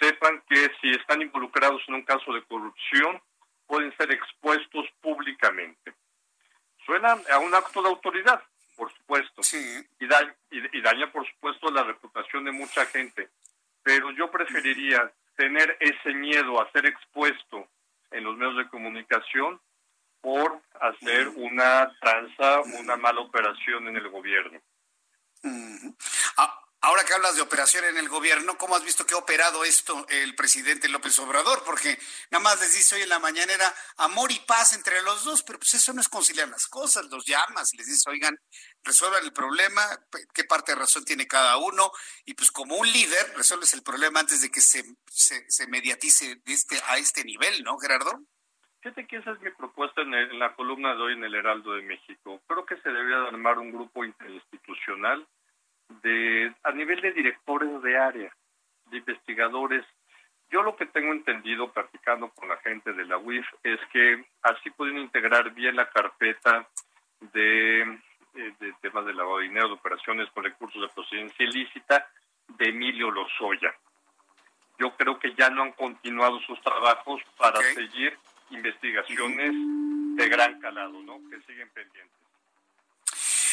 sepan que si están involucrados en un caso de corrupción, pueden ser expuestos públicamente. Suena a un acto de autoridad, por supuesto, y, daña, y daña, por supuesto, la reputación de mucha gente. Pero yo preferiría tener ese miedo a ser expuesto en los medios de comunicación por hacer una tranza, una mala operación en el gobierno. Ahora que hablas de operación en el gobierno, ¿cómo has visto que ha operado esto el presidente López Obrador? Porque nada más les dice hoy en la mañanera amor y paz entre los dos, pero pues eso no es conciliar las cosas, los llamas, les dice, oigan, resuelvan el problema, qué parte de razón tiene cada uno, y pues como un líder resuelves el problema antes de que se, se, mediatice este, a este nivel, ¿no, Gerardo? Fíjate que esa es mi propuesta en, en, la columna de hoy en el Heraldo de México. Creo que se debería armar un grupo interinstitucional de a nivel de directores de área, de investigadores. Yo lo que tengo entendido practicando con la gente de la UIF es que así pueden integrar bien la carpeta de, eh, de temas de lavado de dinero, de operaciones con recursos de procedencia ilícita de Emilio Lozoya. Yo creo que ya no han continuado sus trabajos para seguir investigaciones de gran calado, ¿no? Que siguen pendientes.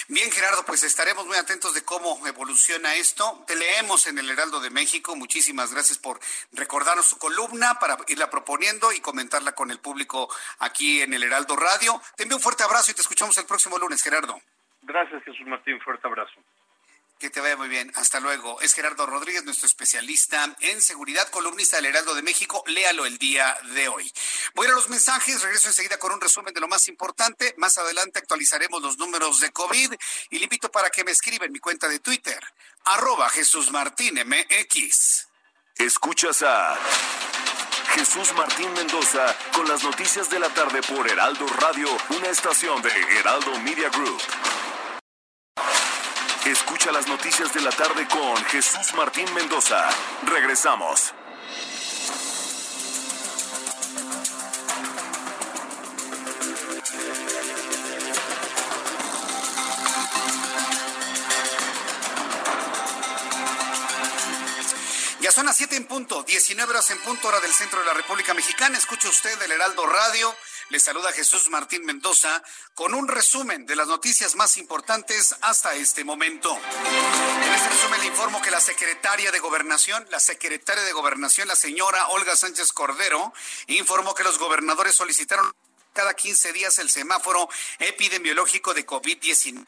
Bien, Gerardo, pues estaremos muy atentos de cómo evoluciona esto. Te leemos en el Heraldo de México. Muchísimas gracias por recordarnos su columna para irla proponiendo y comentarla con el público aquí en el Heraldo Radio. Te envío un fuerte abrazo y te escuchamos el próximo lunes, Gerardo. Gracias, Jesús Martín. Fuerte abrazo. Que te vaya muy bien. Hasta luego. Es Gerardo Rodríguez, nuestro especialista en seguridad, columnista del Heraldo de México. Léalo el día de hoy. Voy a ir a los mensajes. Regreso enseguida con un resumen de lo más importante. Más adelante actualizaremos los números de COVID y le invito para que me escriba en mi cuenta de Twitter, arroba Jesús Martín MX. Escuchas a Jesús Martín Mendoza con las noticias de la tarde por Heraldo Radio, una estación de Heraldo Media Group. Escucha las noticias de la tarde con Jesús Martín Mendoza. Regresamos. Ya son las 7 en punto, 19 horas en punto, hora del centro de la República Mexicana. Escucha usted el Heraldo Radio le saluda Jesús Martín Mendoza con un resumen de las noticias más importantes hasta este momento. En este resumen le informo que la secretaria de Gobernación, la secretaria de Gobernación, la señora Olga Sánchez Cordero, informó que los gobernadores solicitaron cada 15 días el semáforo epidemiológico de COVID-19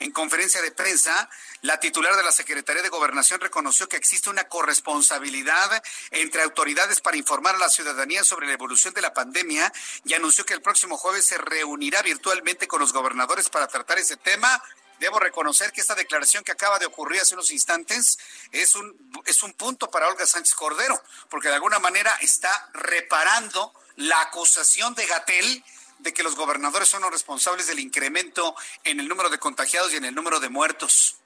en conferencia de prensa, la titular de la Secretaría de Gobernación reconoció que existe una corresponsabilidad entre autoridades para informar a la ciudadanía sobre la evolución de la pandemia y anunció que el próximo jueves se reunirá virtualmente con los gobernadores para tratar ese tema. Debo reconocer que esta declaración que acaba de ocurrir hace unos instantes es un, es un punto para Olga Sánchez Cordero, porque de alguna manera está reparando la acusación de Gatel de que los gobernadores son los responsables del incremento en el número de contagiados y en el número de muertos.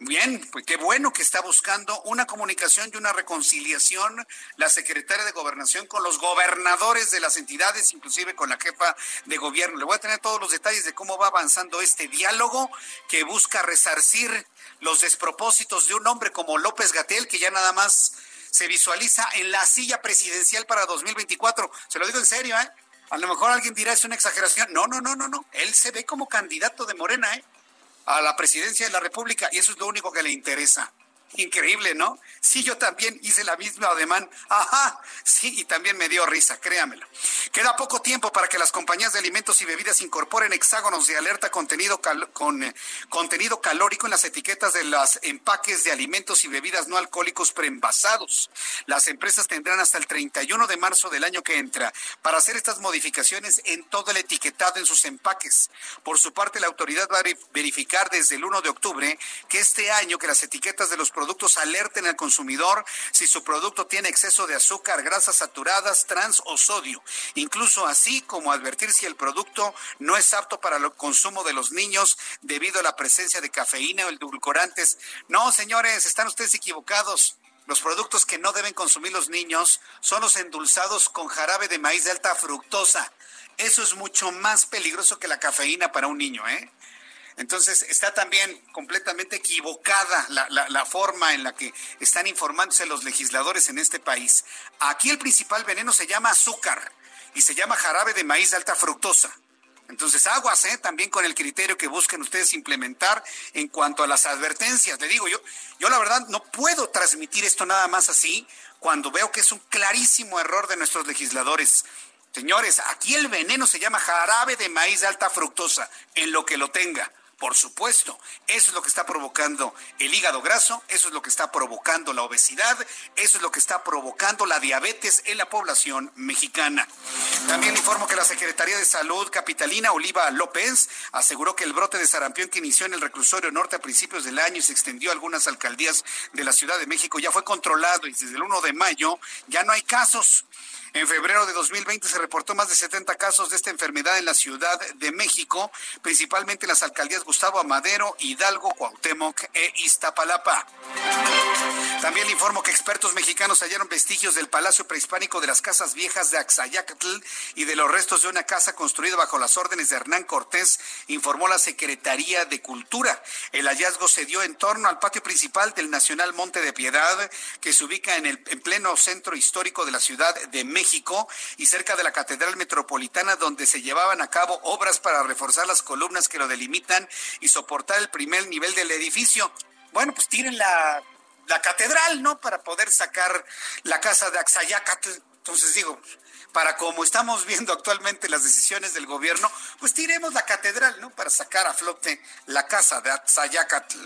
Bien, pues qué bueno que está buscando una comunicación y una reconciliación la secretaria de Gobernación con los gobernadores de las entidades, inclusive con la jefa de gobierno. Le voy a tener todos los detalles de cómo va avanzando este diálogo que busca resarcir los despropósitos de un hombre como López Gatel, que ya nada más se visualiza en la silla presidencial para 2024. Se lo digo en serio, ¿eh? A lo mejor alguien dirá es una exageración. No, no, no, no, no. Él se ve como candidato de Morena, ¿eh? A la presidencia de la República y eso es lo único que le interesa. Increíble, ¿no? Sí, yo también hice la misma ademán. Ajá, sí, y también me dio risa, créamelo. Queda poco tiempo para que las compañías de alimentos y bebidas incorporen hexágonos de alerta contenido con eh, contenido calórico en las etiquetas de los empaques de alimentos y bebidas no alcohólicos preenvasados. Las empresas tendrán hasta el 31 de marzo del año que entra para hacer estas modificaciones en todo el etiquetado en sus empaques. Por su parte, la autoridad va a verificar desde el 1 de octubre que este año que las etiquetas de los productos alerten al consumidor si su producto tiene exceso de azúcar, grasas saturadas, trans o sodio. Incluso así como advertir si el producto no es apto para el consumo de los niños debido a la presencia de cafeína o edulcorantes. No, señores, están ustedes equivocados. Los productos que no deben consumir los niños son los endulzados con jarabe de maíz de alta fructosa. Eso es mucho más peligroso que la cafeína para un niño, ¿eh? Entonces está también completamente equivocada la, forma en la que están informándose los legisladores en este país. Aquí el principal veneno se llama azúcar y se llama jarabe de maíz de alta fructosa. Entonces, aguas, ¿eh? También con el criterio que busquen ustedes implementar en cuanto a las advertencias. Le digo, yo, yo la verdad no puedo transmitir esto nada más así cuando veo que es un clarísimo error de nuestros legisladores. Señores, aquí el veneno se llama jarabe de maíz de alta fructosa, en lo que lo tenga Por supuesto, eso es lo que está provocando el hígado graso, eso es lo que está provocando la obesidad, eso es lo que está provocando la diabetes en la población mexicana. También informo que la Secretaría de Salud Capitalina, Oliva López, aseguró que el brote de sarampión que inició en el reclusorio norte a principios del año y se extendió a algunas alcaldías de la Ciudad de México ya fue controlado y desde el 1 de mayo ya no hay casos. En febrero de 2020 se reportó más de 70 casos de esta enfermedad en la Ciudad de México, principalmente en las alcaldías Gustavo Amadero, Hidalgo, Cuauhtémoc e Iztapalapa. También le informo que expertos mexicanos hallaron vestigios del palacio prehispánico de las casas viejas de Axayacatl y de los restos de una casa construida bajo las órdenes de Hernán Cortés, informó la Secretaría de Cultura. El hallazgo se dio en torno al patio principal del Nacional Monte de Piedad, que se ubica en el en pleno centro histórico de la Ciudad de México México y cerca de la Catedral Metropolitana, donde se llevaban a cabo obras para reforzar las columnas que lo delimitan y soportar el primer nivel del edificio. Bueno, pues tiren la, la catedral, ¿no? Para poder sacar la casa de Axayacatl. Entonces digo, para como estamos viendo actualmente las decisiones del gobierno, pues tiremos la catedral, ¿no? Para sacar a flote la casa de Atzayacatl.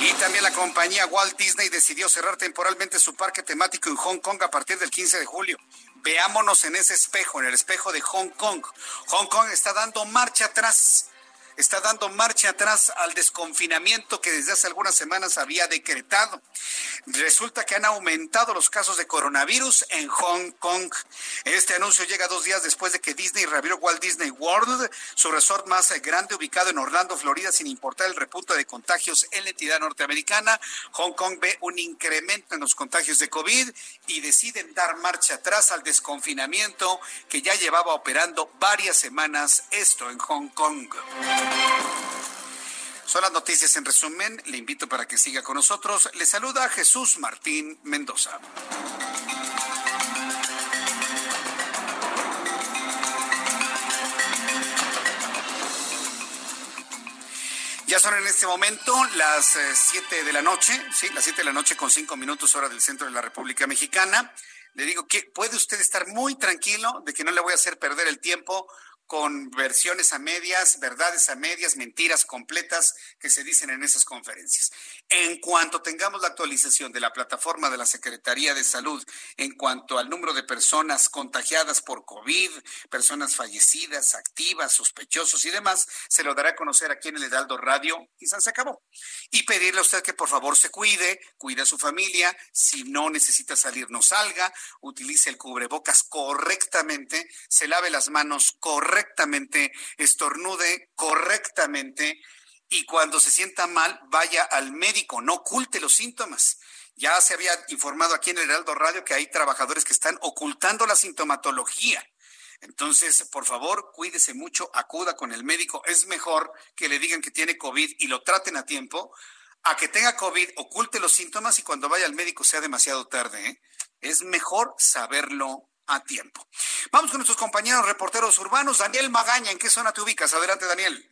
Y también la compañía Walt Disney decidió cerrar temporalmente su parque temático en Hong Kong a partir del 15 de julio. Veámonos en ese espejo, en el espejo de Hong Kong. Hong Kong está dando marcha atrás está dando marcha atrás al desconfinamiento que desde hace algunas semanas había decretado. Resulta que han aumentado los casos de coronavirus en Hong Kong. Este anuncio llega dos días después de que Disney reabrió Walt Disney World, su resort más grande ubicado en Orlando, Florida, sin importar el repunte de contagios en la entidad norteamericana. Hong Kong ve un incremento en los contagios de COVID y deciden dar marcha atrás al desconfinamiento que ya llevaba operando varias semanas esto en Hong Kong. Son las noticias en resumen. Le invito para que siga con nosotros. Le saluda Jesús Martín Mendoza. Ya son en este momento las 7 eh, de la noche, sí, las 7 de la noche con 5 minutos hora del centro de la República Mexicana. Le digo que puede usted estar muy tranquilo de que no le voy a hacer perder el tiempo con versiones a medias, verdades a medias, mentiras completas que se dicen en esas conferencias. En cuanto tengamos la actualización de la plataforma de la Secretaría de Salud en cuanto al número de personas contagiadas por COVID, personas fallecidas, activas, sospechosos y demás, se lo dará a conocer aquí en el Heraldo Radio y se acabó. Y pedirle a usted que por favor se cuide, cuide a su familia, si no necesita salir no salga, utilice el cubrebocas correctamente, se lave las manos correctamente correctamente, estornude correctamente y cuando se sienta mal vaya al médico, no oculte los síntomas. Ya se había informado aquí en el Heraldo Radio que hay trabajadores que están ocultando la sintomatología. Entonces, por favor, cuídese mucho, acuda con el médico. Es mejor que le digan que tiene COVID y lo traten a tiempo, a que tenga COVID, oculte los síntomas y cuando vaya al médico sea demasiado tarde. ¿eh? Es mejor saberlo a tiempo. Vamos con nuestros compañeros reporteros urbanos. Daniel Magaña, ¿en qué zona te ubicas? Adelante, Daniel.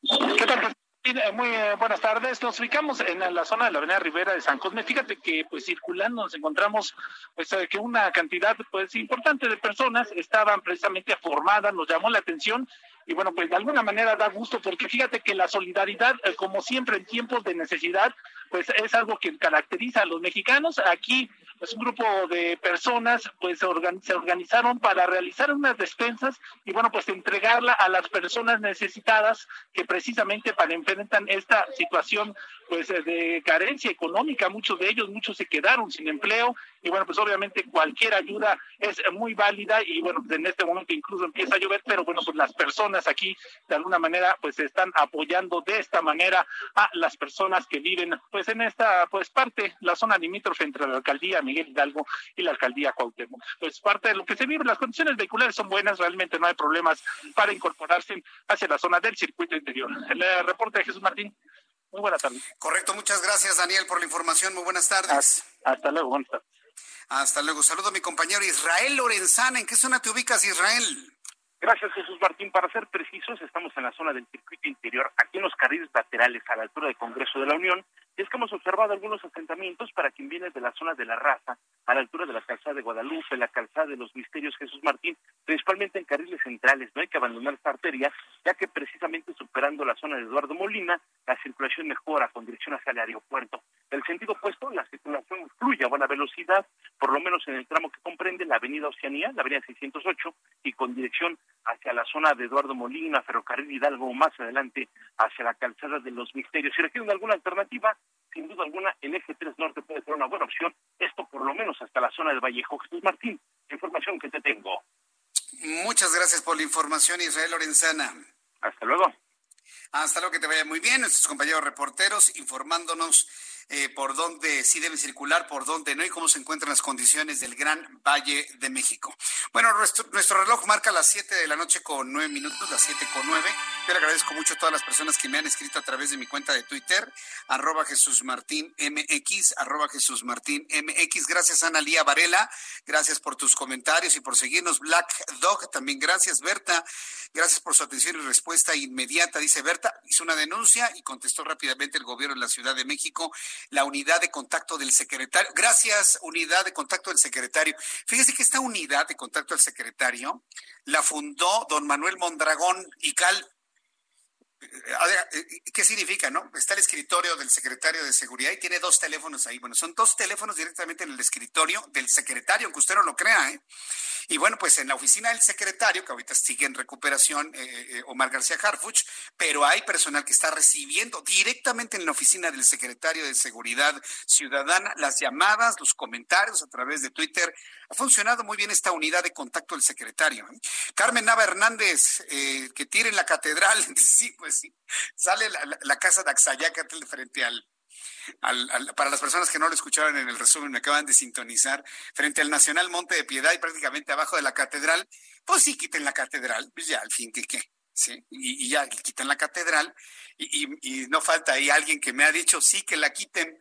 ¿Qué tal? Eh, muy eh, buenas tardes. Nos ubicamos en la zona de la Avenida Rivera de San Cosme. Fíjate que, pues, circulando nos encontramos, pues, eh, que una cantidad, pues, importante de personas estaban precisamente formadas. Nos llamó la atención y bueno, pues de alguna manera da gusto porque fíjate que la solidaridad, como siempre en tiempos de necesidad, pues es algo que caracteriza a los mexicanos. Aquí pues un grupo de personas pues se, organizaron para realizar unas despensas y bueno pues entregarla a las personas necesitadas que precisamente para enfrentar esta situación pues de carencia económica muchos de ellos muchos se quedaron sin empleo y bueno pues obviamente cualquier ayuda es muy válida y bueno en este momento incluso empieza a llover pero bueno pues las personas aquí de alguna manera pues están apoyando de esta manera a las personas que viven pues en esta pues parte la zona limítrofe entre la alcaldía Miguel Hidalgo y la alcaldía Cuauhtémoc. Pues parte de lo que se vive, las condiciones vehiculares son buenas, realmente no hay problemas para incorporarse hacia la zona del circuito interior. El eh, reporte de Jesús Martín. Muy buenas tardes. Correcto, muchas gracias Daniel por la información. Muy buenas tardes. Hasta, luego, buenas tardes. Hasta luego. Saludo a mi compañero Israel Lorenzana. ¿En qué zona te ubicas, Israel? Gracias, Jesús Martín. Para ser precisos, estamos en la zona del circuito interior, aquí en los carriles laterales a la altura del Congreso de la Unión, es que hemos observado algunos asentamientos para quien viene de la zona de la raza, a la altura de la calzada de Guadalupe, la calzada de los Misterios Jesús Martín, principalmente en carriles centrales. No hay que abandonar esta arteria, ya que precisamente superando la zona de Eduardo Molina, la circulación mejora con dirección hacia el aeropuerto. En el sentido opuesto, la circulación fluye a buena velocidad, por lo menos en el tramo que comprende la avenida Oceanía, la avenida 608, y con dirección hacia la zona de Eduardo Molina, Ferrocarril Hidalgo, más adelante hacia la calzada de los Misterios. Si requieren alguna alternativa, sin duda alguna, el eje 3 norte puede ser una buena opción, esto por lo menos hasta la zona de Vallejo. Jesús Martín, información que te tengo. Muchas gracias por la información, Israel Lorenzana. Hasta luego. Hasta luego, que te vaya muy bien. Nuestros compañeros reporteros informándonos eh, por dónde sí debe circular, por dónde no y cómo se encuentran las condiciones del Gran Valle de México. Bueno, nuestro, reloj marca las 7 de la noche con 9 minutos, las 7 con 9. Yo le agradezco mucho a todas las personas que me han escrito a través de mi cuenta de Twitter, arroba Jesús Martín MX, arroba Jesús Martín MX. Gracias, Ana Lía Varela. Gracias por tus comentarios y por seguirnos. Black Dog, también gracias, Berta. Gracias por su atención y respuesta inmediata. Dice Berta, hizo una denuncia y contestó rápidamente el gobierno de la Ciudad de México la unidad de contacto del secretario. Gracias, unidad de contacto del secretario. Fíjese que esta unidad de contacto del secretario la fundó don Manuel Mondragón y Cal. ¿Qué significa, no? Está el escritorio del secretario de Seguridad y tiene dos teléfonos ahí. Bueno, son dos teléfonos directamente en el escritorio del secretario, aunque usted no lo crea, ¿eh? Y bueno, pues en la oficina del secretario, que ahorita sigue en recuperación eh, eh, Omar García Harfuch, pero hay personal que está recibiendo directamente en la oficina del secretario de Seguridad Ciudadana las llamadas, los comentarios a través de Twitter. Ha funcionado muy bien esta unidad de contacto del secretario. ¿eh? Carmen Nava Hernández, que tire en la catedral, sí, pues sí, sale la, casa de Axayaca frente al para las personas que no lo escucharon en el resumen, me acaban de sintonizar, frente al Nacional Monte de Piedad y prácticamente abajo de la catedral, pues sí, quiten la catedral, pues ya al fin que qué. ¿Sí? Y, ya quitan la catedral y, no falta ahí alguien que me ha dicho sí que la quiten.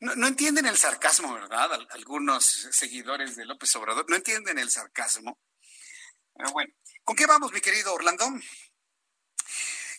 No, no, entienden el sarcasmo, ¿verdad? Algunos seguidores de López Obrador no entienden el sarcasmo. Pero bueno, ¿con qué vamos, mi querido Orlando?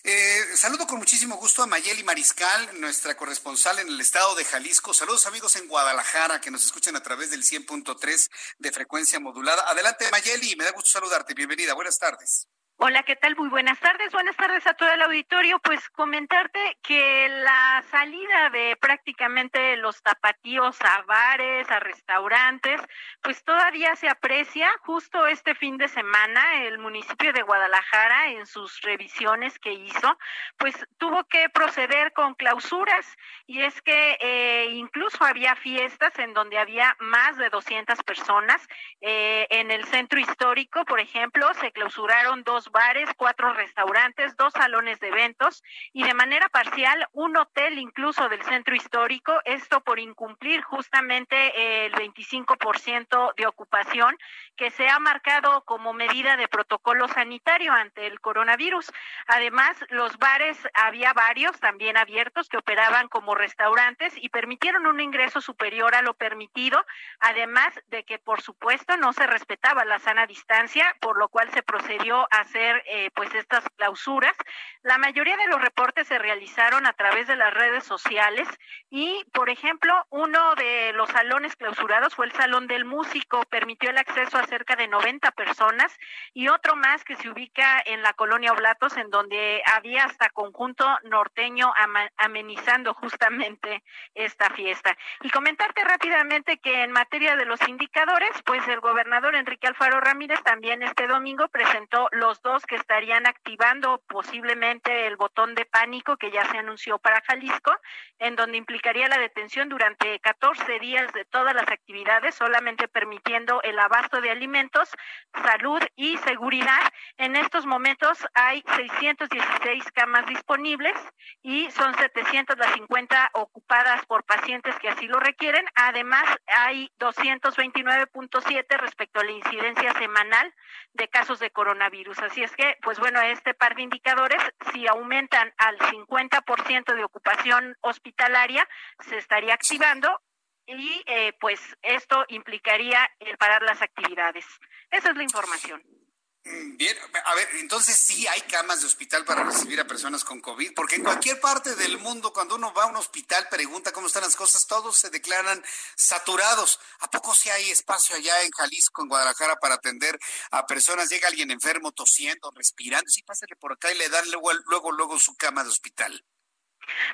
Eh, saludo con muchísimo gusto a Mayeli Mariscal, nuestra corresponsal en el estado de Jalisco. Saludos amigos en Guadalajara que nos escuchan a través del 100.3 de frecuencia modulada. Adelante Mayeli, me da gusto saludarte. Bienvenida, buenas tardes. Hola, ¿qué tal? Muy buenas tardes. Buenas tardes a todo el auditorio. Pues comentarte que la salida de prácticamente los tapatíos a bares, a restaurantes, pues todavía se aprecia. Justo este fin de semana, el municipio de Guadalajara, en sus revisiones que hizo, pues tuvo que proceder con clausuras. Y es que eh, incluso había fiestas en donde había más de 200 personas. Eh, en el centro histórico, por ejemplo, se clausuraron dos bares, cuatro restaurantes, dos salones de eventos y de manera parcial un hotel incluso del centro histórico, esto por incumplir justamente el 25% de ocupación que se ha marcado como medida de protocolo sanitario ante el coronavirus. Además, los bares había varios también abiertos que operaban como restaurantes y permitieron un ingreso superior a lo permitido, además de que por supuesto no se respetaba la sana distancia, por lo cual se procedió a hacer eh, pues estas clausuras. La mayoría de los reportes se realizaron a través de las redes sociales y, por ejemplo, uno de los salones clausurados fue el Salón del Músico, permitió el acceso a cerca de 90 personas y otro más que se ubica en la colonia Oblatos, en donde había hasta conjunto norteño amenizando justamente esta fiesta. Y comentarte rápidamente que en materia de los indicadores, pues el gobernador Enrique Alfaro Ramírez también este domingo presentó los que estarían activando posiblemente el botón de pánico que ya se anunció para Jalisco, en donde implicaría la detención durante 14 días de todas las actividades, solamente permitiendo el abasto de alimentos, salud y seguridad. En estos momentos hay 616 camas disponibles y son 750 ocupadas por pacientes que así lo requieren. Además, hay 229.7 respecto a la incidencia semanal de casos de coronavirus. Así es que, pues bueno, este par de indicadores, si aumentan al 50% de ocupación hospitalaria, se estaría activando y eh, pues esto implicaría el parar las actividades. Esa es la información. Bien, a ver, entonces sí hay camas de hospital para recibir a personas con COVID, porque en cualquier parte del mundo, cuando uno va a un hospital, pregunta cómo están las cosas, todos se declaran saturados. ¿A poco sí hay espacio allá en Jalisco, en Guadalajara, para atender a personas? Llega alguien enfermo, tosiendo, respirando, sí, pásale por acá y le dan luego, luego, luego su cama de hospital.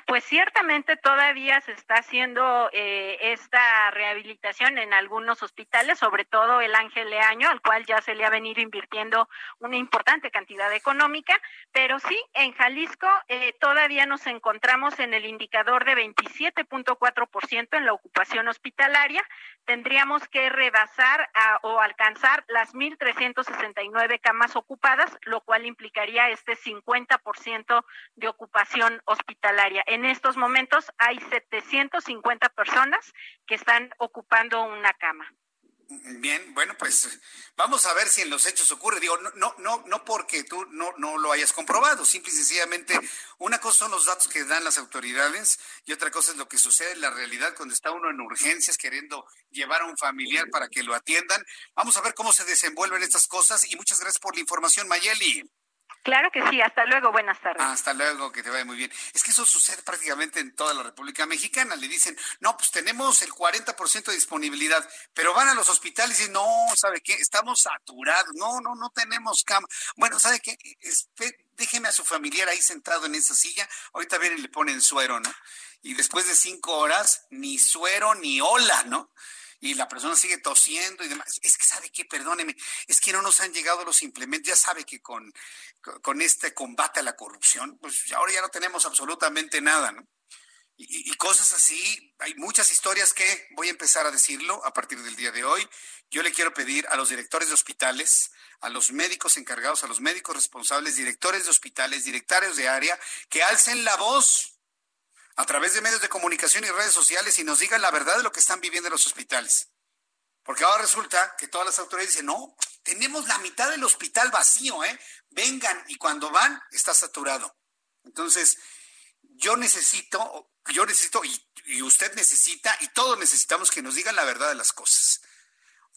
Pues ciertamente todavía se está haciendo eh, esta rehabilitación en algunos hospitales, sobre todo el Ángel Leaño, al cual ya se le ha venido invirtiendo una importante cantidad económica, pero sí, en Jalisco eh, todavía nos encontramos en el indicador de 27.4% en la ocupación hospitalaria. Tendríamos que rebasar o alcanzar las 1.369 camas ocupadas, lo cual implicaría este 50% de ocupación hospitalaria. En estos momentos hay 750 personas que están ocupando una cama. Bien, bueno, pues vamos a ver si en los hechos ocurre. Digo, no, no, no, no porque tú no, no lo hayas comprobado, simple y sencillamente una cosa son los datos que dan las autoridades y otra cosa es lo que sucede en la realidad cuando está uno en urgencias queriendo llevar a un familiar para que lo atiendan. Vamos a ver cómo se desenvuelven estas cosas y muchas gracias por la información, Mayeli. Claro que sí, hasta luego, buenas tardes. Hasta luego, que te vaya muy bien. Es que eso sucede prácticamente en toda la República Mexicana. Le dicen, no, pues tenemos el 40% de disponibilidad, pero van a los hospitales y no, ¿sabe qué? Estamos saturados, no, no, no tenemos cama. Bueno, ¿sabe qué? déjeme a su familiar ahí sentado en esa silla, ahorita vienen y le ponen suero, ¿no? Y después de cinco horas, ni suero ni hola, ¿no? Y la persona sigue tosiendo y demás. Es que sabe qué, perdóneme, es que no nos han llegado los implementos. Ya sabe que con, con este combate a la corrupción, pues ahora ya no tenemos absolutamente nada, ¿no? Y, y, cosas así, hay muchas historias que voy a empezar a decirlo a partir del día de hoy. Yo le quiero pedir a los directores de hospitales, a los médicos encargados, a los médicos responsables, directores de hospitales, directores de área, que alcen la voz a través de medios de comunicación y redes sociales y nos digan la verdad de lo que están viviendo en los hospitales. Porque ahora resulta que todas las autoridades dicen, no, tenemos la mitad del hospital vacío, ¿eh? Vengan y cuando van está saturado. Entonces, yo necesito, yo necesito y, usted necesita y todos necesitamos que nos digan la verdad de las cosas.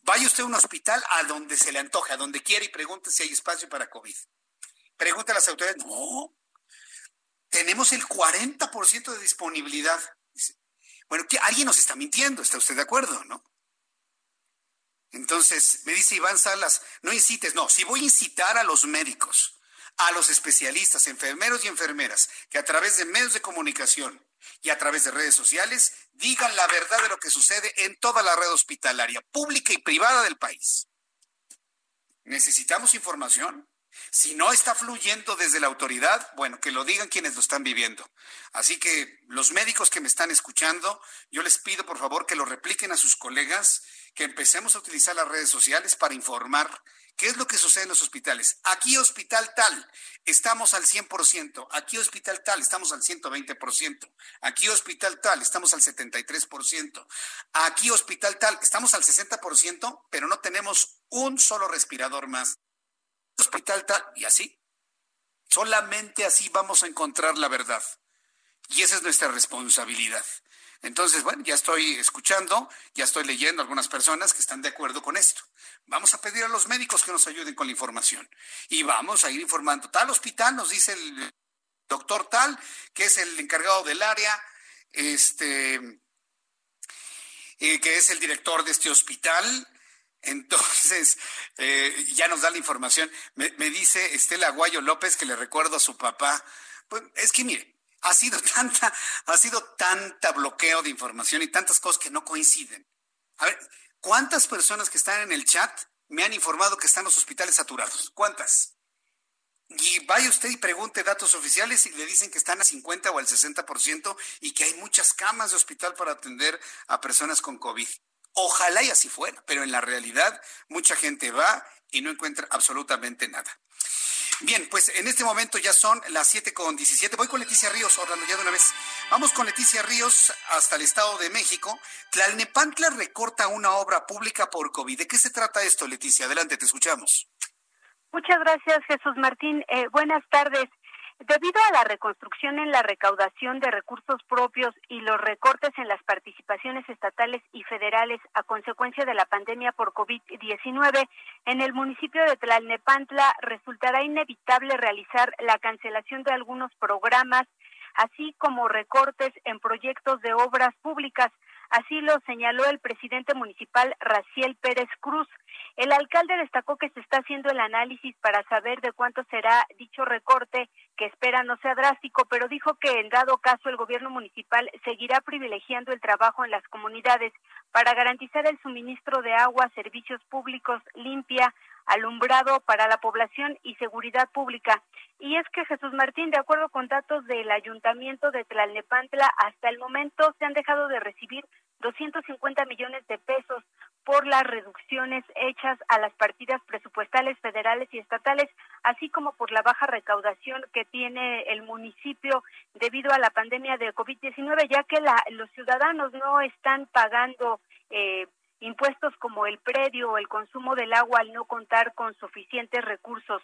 Vaya usted a un hospital a donde se le antoje, a donde quiera y pregunte si hay espacio para COVID. Pregunta a las autoridades, no, tenemos el 40% de disponibilidad. Bueno, que alguien nos está mintiendo, ¿está usted de acuerdo, no? Entonces, me dice Iván Salas, no incites, no, si voy a incitar a los médicos, a los especialistas, enfermeros y enfermeras, que a través de medios de comunicación y a través de redes sociales digan la verdad de lo que sucede en toda la red hospitalaria, pública y privada del país. Necesitamos información. Si no está fluyendo desde la autoridad, bueno, que lo digan quienes lo están viviendo. Así que los médicos que me están escuchando, yo les pido por favor que lo repliquen a sus colegas, que empecemos a utilizar las redes sociales para informar qué es lo que sucede en los hospitales. Aquí hospital tal, estamos al 100%, aquí hospital tal, estamos al 120%, aquí hospital tal, estamos al 73%, aquí hospital tal, estamos al 60%, pero no tenemos un solo respirador más hospital tal, y así. Solamente así vamos a encontrar la verdad. Y esa es nuestra responsabilidad. Entonces, bueno, ya estoy escuchando, ya estoy leyendo algunas personas que están de acuerdo con esto. Vamos a pedir a los médicos que nos ayuden con la información. Y vamos a ir informando. Tal hospital, nos dice el doctor tal, que es el encargado del área, este, eh, que es el director de este hospital, entonces, eh, ya nos da la información. Me, dice Estela Aguayo López que le recuerdo a su papá. Pues es que mire, ha sido tanta, ha sido tanta bloqueo de información y tantas cosas que no coinciden. A ver, ¿cuántas personas que están en el chat me han informado que están los hospitales saturados? ¿Cuántas? Y vaya usted y pregunte datos oficiales y le dicen que están a 50 o al 60% y que hay muchas camas de hospital para atender a personas con COVID. Ojalá y así fuera, pero en la realidad mucha gente va y no encuentra absolutamente nada. Bien, pues en este momento ya son las 7 con 17. Voy con Leticia Ríos, Orlando, ya de una vez. Vamos con Leticia Ríos hasta el Estado de México. Tlalnepantla recorta una obra pública por COVID. ¿De qué se trata esto, Leticia? Adelante, te escuchamos. Muchas gracias, Jesús Martín. Eh, buenas tardes. Debido a la reconstrucción en la recaudación de recursos propios y los recortes en las participaciones estatales y federales a consecuencia de la pandemia por COVID-19, en el municipio de Tlalnepantla resultará inevitable realizar la cancelación de algunos programas, así como recortes en proyectos de obras públicas. Así lo señaló el presidente municipal Raciel Pérez Cruz. El alcalde destacó que se está haciendo el análisis para saber de cuánto será dicho recorte, que espera no sea drástico, pero dijo que en dado caso el gobierno municipal seguirá privilegiando el trabajo en las comunidades para garantizar el suministro de agua, servicios públicos, limpia, alumbrado para la población y seguridad pública. Y es que Jesús Martín, de acuerdo con datos del Ayuntamiento de Tlalnepantla, hasta el momento se han dejado de recibir 250 millones de pesos por las reducciones hechas a las partidas presupuestales federales y estatales, así como por la baja recaudación que tiene el municipio debido a la pandemia de COVID-19, ya que la, los ciudadanos no están pagando eh, impuestos como el predio o el consumo del agua al no contar con suficientes recursos.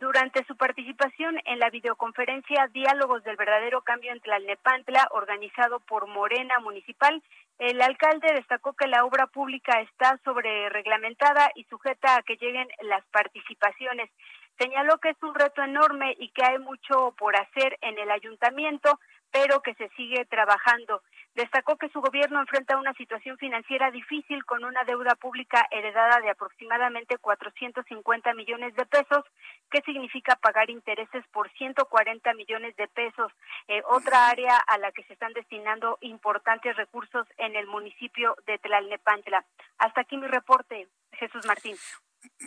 Durante su participación en la videoconferencia Diálogos del Verdadero Cambio en Tlalnepantla, organizado por Morena Municipal, el alcalde destacó que la obra pública está sobre reglamentada y sujeta a que lleguen las participaciones. Señaló que es un reto enorme y que hay mucho por hacer en el ayuntamiento, pero que se sigue trabajando. Destacó que su gobierno enfrenta una situación financiera difícil con una deuda pública heredada de aproximadamente 450 millones de pesos, que significa pagar intereses por 140 millones de pesos, eh, otra área a la que se están destinando importantes recursos en el municipio de Tlalnepantla. Hasta aquí mi reporte, Jesús Martín.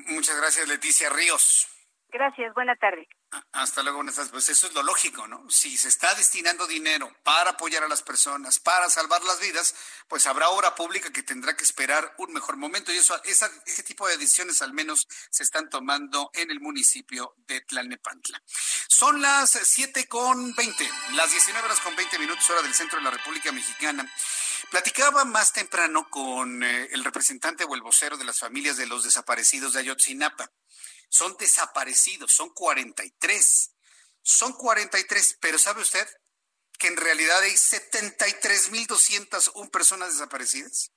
Muchas gracias, Leticia Ríos. Gracias, buena tarde. Hasta luego, buenas tardes. Pues eso es lo lógico, ¿no? Si se está destinando dinero para apoyar a las personas, para salvar las vidas, pues habrá obra pública que tendrá que esperar un mejor momento y eso, esa, ese tipo de decisiones al menos se están tomando en el municipio de Tlalnepantla. Son las siete con veinte, las 19 horas con 20 minutos hora del centro de la República Mexicana. Platicaba más temprano con eh, el representante o el vocero de las familias de los desaparecidos de Ayotzinapa son desaparecidos, son 43. Son 43, pero ¿sabe usted que en realidad hay 73.201 personas desaparecidas?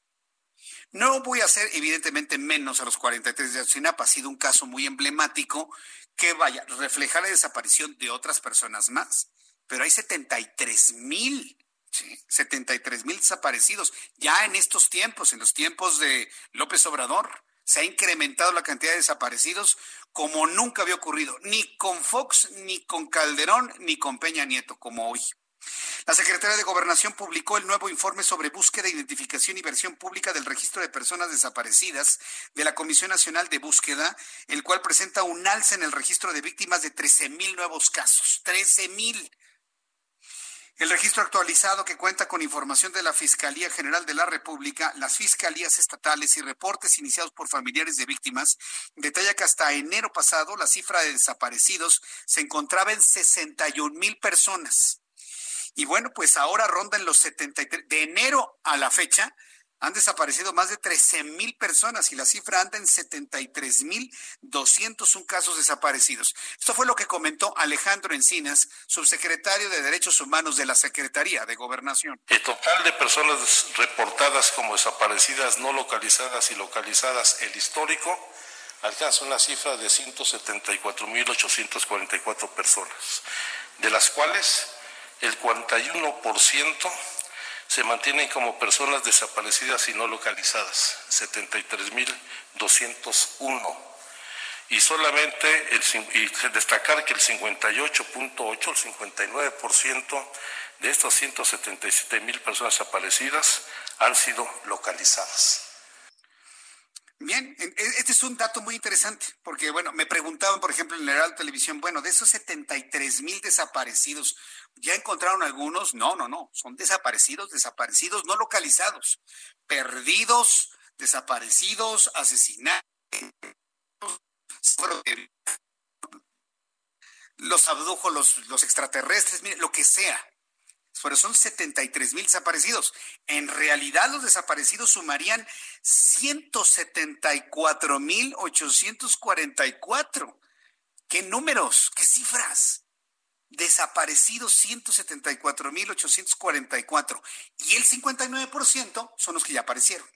No voy a hacer evidentemente menos a los 43 de Ayotzinapa, ha sido un caso muy emblemático que vaya, refleja la desaparición de otras personas más, pero hay 73 mil. ¿sí? 73 mil desaparecidos ya en estos tiempos, en los tiempos de López Obrador se ha incrementado la cantidad de desaparecidos como nunca había ocurrido, ni con Fox, ni con Calderón, ni con Peña Nieto, como hoy. La Secretaría de Gobernación publicó el nuevo informe sobre búsqueda, identificación y versión pública del registro de personas desaparecidas de la Comisión Nacional de Búsqueda, el cual presenta un alza en el registro de víctimas de 13 mil nuevos casos. 13 mil. El registro actualizado que cuenta con información de la Fiscalía General de la República, las fiscalías estatales y reportes iniciados por familiares de víctimas detalla que hasta enero pasado la cifra de desaparecidos se encontraba en 61 mil personas. Y bueno, pues ahora rondan los 73. De enero a la fecha, han desaparecido más de 13 mil personas y la cifra anda en 73 mil 201 casos desaparecidos. Esto fue lo que comentó Alejandro Encinas, subsecretario de Derechos Humanos de la Secretaría de Gobernación. El total de personas reportadas como desaparecidas, no localizadas y localizadas, el histórico, alcanza una cifra de 174.844 personas, de las cuales el 41% se mantienen como personas desaparecidas y no localizadas, 73.201. Y solamente el, y destacar que el 58.8, el 59% de estas 177 mil personas desaparecidas han sido localizadas. Bien, e, este es un dato muy interesante, porque bueno, me preguntaban, por ejemplo, en la Heraldo Televisión, bueno, de esos 73 mil desaparecidos, ¿ya encontraron algunos? No, no, no, son desaparecidos, desaparecidos, no localizados, perdidos, desaparecidos, asesinados, los abdujo los, los extraterrestres, mire, lo que sea pero son 73 mil desaparecidos. En realidad los desaparecidos sumarían 174 mil 844. ¿Qué números? ¿Qué cifras? desaparecidos 174.844 y el 59% son los que ya aparecieron,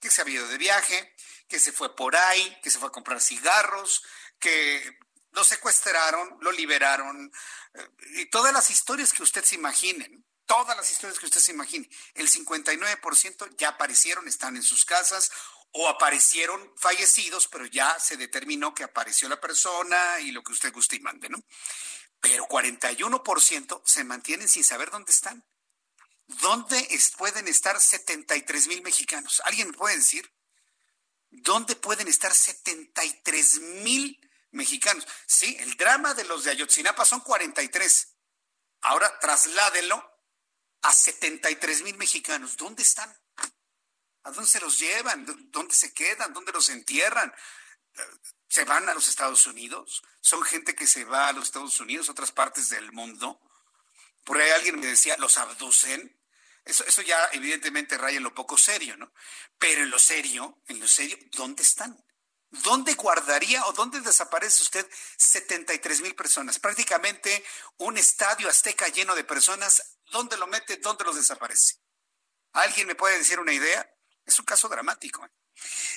que se ha ido de viaje, que se fue por ahí, que se fue a comprar cigarros, que lo secuestraron, lo liberaron, eh, y todas las historias que usted se imagine, todas las historias que usted se imagine, el 59% ya aparecieron, están en sus casas o aparecieron fallecidos, pero ya se determinó que apareció la persona y lo que usted guste y mande, ¿no? Pero 41% se mantienen sin saber dónde están. ¿Dónde pueden estar 73 mil mexicanos? ¿Alguien me puede decir? ¿Dónde pueden estar 73 mil mexicanos? Sí, el drama de los de Ayotzinapa son 43. Ahora trasládenlo a 73 mil mexicanos. ¿Dónde están? ¿A dónde se los llevan? ¿Dónde se quedan? ¿Dónde los entierran? ¿Se van a los Estados Unidos? ¿Son gente que se va a los Estados Unidos, otras partes del mundo? Por ahí alguien me decía, ¿los abducen? Eso, eso ya evidentemente raya en lo poco serio, ¿no? Pero en lo serio, en lo serio, ¿dónde están? ¿Dónde guardaría o dónde desaparece usted 73 mil personas? Prácticamente un estadio azteca lleno de personas. ¿Dónde lo mete? ¿Dónde los desaparece? ¿Alguien me puede decir una idea? Es un caso dramático. ¿eh?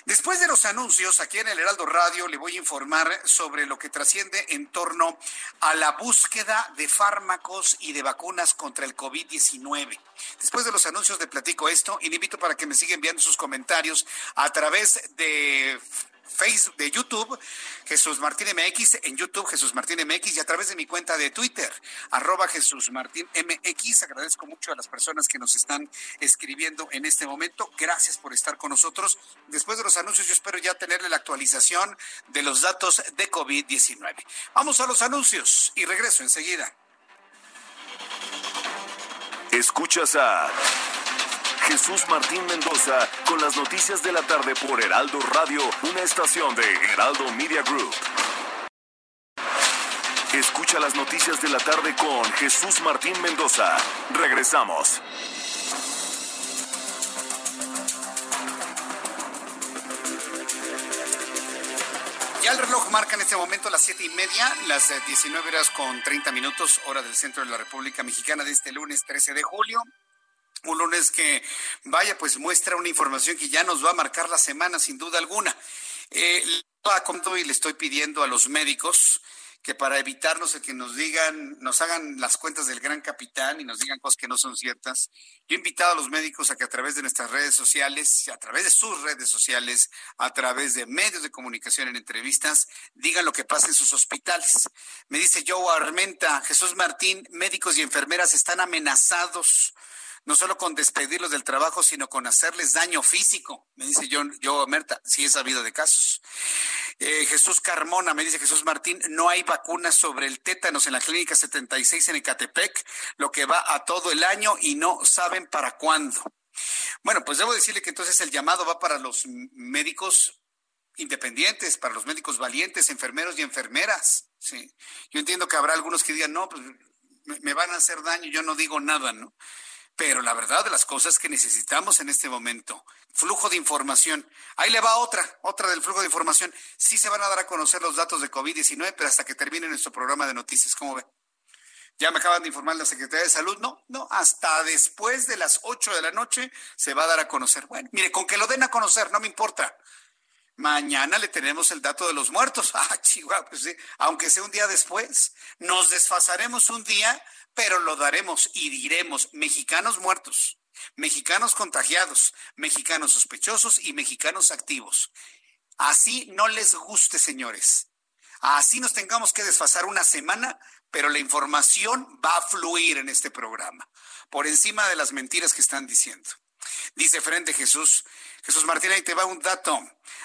Después de los anuncios, aquí en el Heraldo Radio le voy a informar sobre lo que trasciende en torno a la búsqueda de fármacos y de vacunas contra el COVID-19. Después de los anuncios le platico esto y le invito para que me siga enviando sus comentarios a través de Facebook, de YouTube, Jesús Martín MX, en YouTube Jesús Martín MX y a través de mi cuenta de Twitter, arroba Jesús Martín MX. Agradezco mucho a las personas que nos están escribiendo en este momento. Gracias por estar con nosotros. Después de los anuncios, yo espero ya tenerle la actualización de los datos de COVID-19. Vamos a los anuncios y regreso enseguida. Escuchas a Jesús Martín Mendoza con las noticias de la tarde por Heraldo Radio, una estación de Heraldo Media Group. Escucha las noticias de la tarde con Jesús Martín Mendoza. Regresamos. Ya el reloj marca en este momento las siete y media, las 19 eh, horas con 30 minutos, hora del centro de la República Mexicana de este lunes 13 de julio. Un lunes que, vaya, pues muestra una información que ya nos va a marcar la semana sin duda alguna. Eh, le estoy pidiendo a los médicos que para evitarnos el que nos digan, nos hagan las cuentas del gran capitán y nos digan cosas que no son ciertas, yo he invitado a los médicos a que a través de nuestras redes sociales, a través de sus redes sociales, a través de medios de comunicación en entrevistas, digan lo que pasa en sus hospitales. Me dice Joe Armenta, Jesús Martín, médicos y enfermeras están amenazados no solo con despedirlos del trabajo, sino con hacerles daño físico. Me dice yo, yo Merta, sí he sabido de casos. Eh, Jesús Carmona, me dice Jesús Martín, no hay vacunas sobre el tétanos en la clínica 76 en Ecatepec, lo que va a todo el año y no saben para cuándo. Bueno, pues debo decirle que entonces el llamado va para los médicos independientes, para los médicos valientes, enfermeros y enfermeras. Sí. Yo entiendo que habrá algunos que digan, no, pues me van a hacer daño, yo no digo nada, ¿no? Pero la verdad de las cosas que necesitamos en este momento, flujo de información. Ahí le va otra, otra del flujo de información. Sí se van a dar a conocer los datos de COVID-19, pero hasta que termine nuestro programa de noticias, ¿cómo ve? Ya me acaban de informar la Secretaría de Salud. No, no, hasta después de las 8 de la noche se va a dar a conocer. Bueno, mire, con que lo den a conocer, no me importa. Mañana le tenemos el dato de los muertos. Ah, chihuahua, pues sí, aunque sea un día después. Nos desfasaremos un día pero lo daremos y diremos mexicanos muertos, mexicanos contagiados, mexicanos sospechosos y mexicanos activos. Así no les guste, señores. Así nos tengamos que desfasar una semana, pero la información va a fluir en este programa, por encima de las mentiras que están diciendo. Dice frente Jesús, Jesús Martín, ahí te va un dato.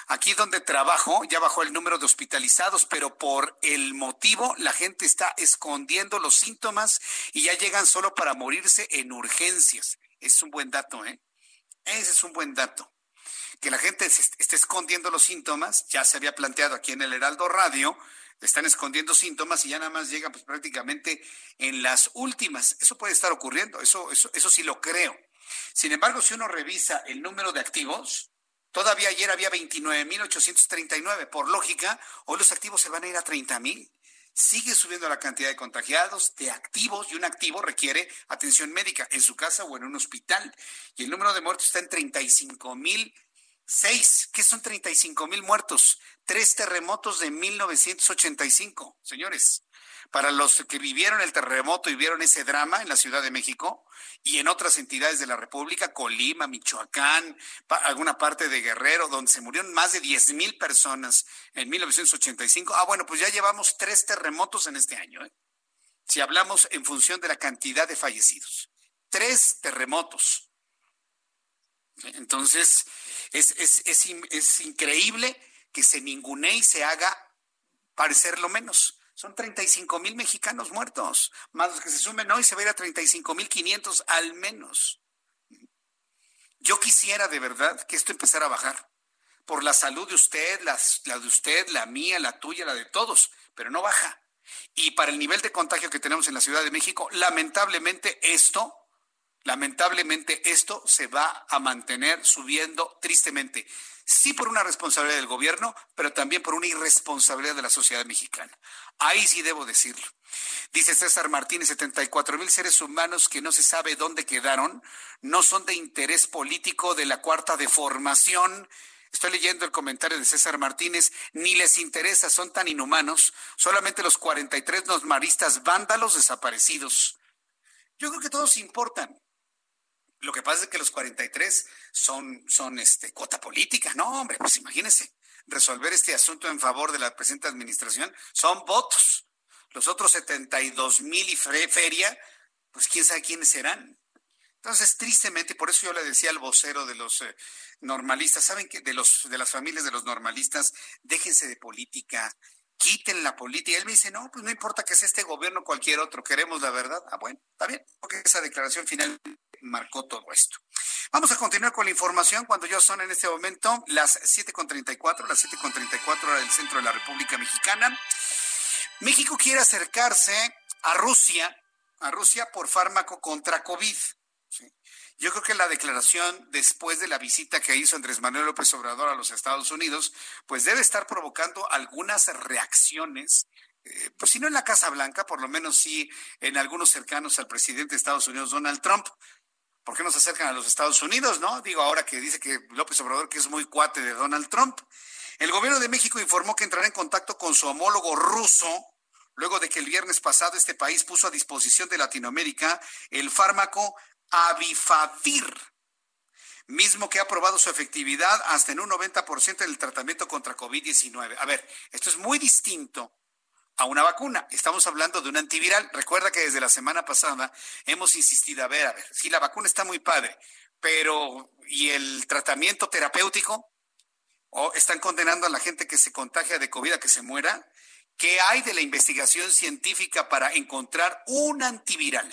Aquí donde trabajo ya bajó el número de hospitalizados, pero por el motivo la gente está escondiendo los síntomas y ya llegan solo para morirse en urgencias. Es un buen dato, ¿eh? Ese es un buen dato. Que la gente esté escondiendo los síntomas, ya se había planteado aquí en el Heraldo Radio, están escondiendo síntomas y ya nada más llegan pues prácticamente en las últimas. Eso puede estar ocurriendo, eso, eso, eso sí lo creo. Sin embargo, si uno revisa el número de activos, todavía ayer había 29.839. Por lógica, hoy los activos se van a ir a 30.000. Sigue subiendo la cantidad de contagiados, de activos, y un activo requiere atención médica en su casa o en un hospital. Y el número de muertos está en 35 mil seis. ¿Qué son 35 mil muertos? Tres terremotos de 1985, señores. Para los que vivieron el terremoto y vieron ese drama en la Ciudad de México y en otras entidades de la República, Colima, Michoacán, alguna parte de Guerrero, donde se murieron más de 10 mil personas en 1985. Ah, bueno, pues ya llevamos tres terremotos en este año. ¿eh? Si hablamos en función de la cantidad de fallecidos. Tres terremotos. Entonces, es, es, es, es increíble que se ningunee y se haga parecer lo menos. Son 35 mil mexicanos muertos, más los que se sumen hoy se va a ir a 35 mil 500 al menos. Yo quisiera de verdad que esto empezara a bajar por la salud de usted, la, la de usted, la mía, la tuya, la de todos, pero no baja. Y para el nivel de contagio que tenemos en la Ciudad de México, lamentablemente esto, lamentablemente esto se va a mantener subiendo tristemente sí por una responsabilidad del gobierno, pero también por una irresponsabilidad de la sociedad mexicana. Ahí sí debo decirlo. Dice César Martínez, 74 mil seres humanos que no se sabe dónde quedaron, no son de interés político de la cuarta deformación. Estoy leyendo el comentario de César Martínez, ni les interesa, son tan inhumanos, solamente los 43 maristas vándalos desaparecidos. Yo creo que todos importan. Lo que pasa es que los 43 son, son este, cuota política. No, hombre, pues imagínense, resolver este asunto en favor de la presente administración son votos. Los otros 72 mil y feria, pues quién sabe quiénes serán. Entonces, tristemente, por eso yo le decía al vocero de los eh, normalistas, ¿saben que de los de las familias de los normalistas, déjense de política, quiten la política. Él me dice, no, pues no importa que sea este gobierno o cualquier otro, queremos la verdad. Ah, bueno, está bien, porque esa declaración final marcó todo esto. Vamos a continuar con la información cuando ya son en este momento las 7.34, las 7.34 hora del centro de la República Mexicana. México quiere acercarse a Rusia, a Rusia por fármaco contra COVID. Yo creo que la declaración después de la visita que hizo Andrés Manuel López Obrador a los Estados Unidos, pues debe estar provocando algunas reacciones eh, pues si no en la Casa Blanca, por lo menos sí en algunos cercanos al presidente de Estados Unidos, Donald Trump, ¿por qué no se acercan a los Estados Unidos, no? Digo, ahora que dice que López Obrador que es muy cuate de Donald Trump. El gobierno de México informó que entrará en contacto con su homólogo ruso luego de que el viernes pasado este país puso a disposición de Latinoamérica el fármaco Avifavir, mismo que ha probado su efectividad hasta en un 90% en el tratamiento contra COVID-19. A ver, esto es muy distinto a una vacuna. Estamos hablando de un antiviral. Recuerda que desde la semana pasada hemos insistido, a ver, a ver, si la vacuna está muy padre, pero ¿y el tratamiento terapéutico? ¿O están condenando a la gente que se contagia de COVID a que se muera? ¿Qué hay de la investigación científica para encontrar un antiviral?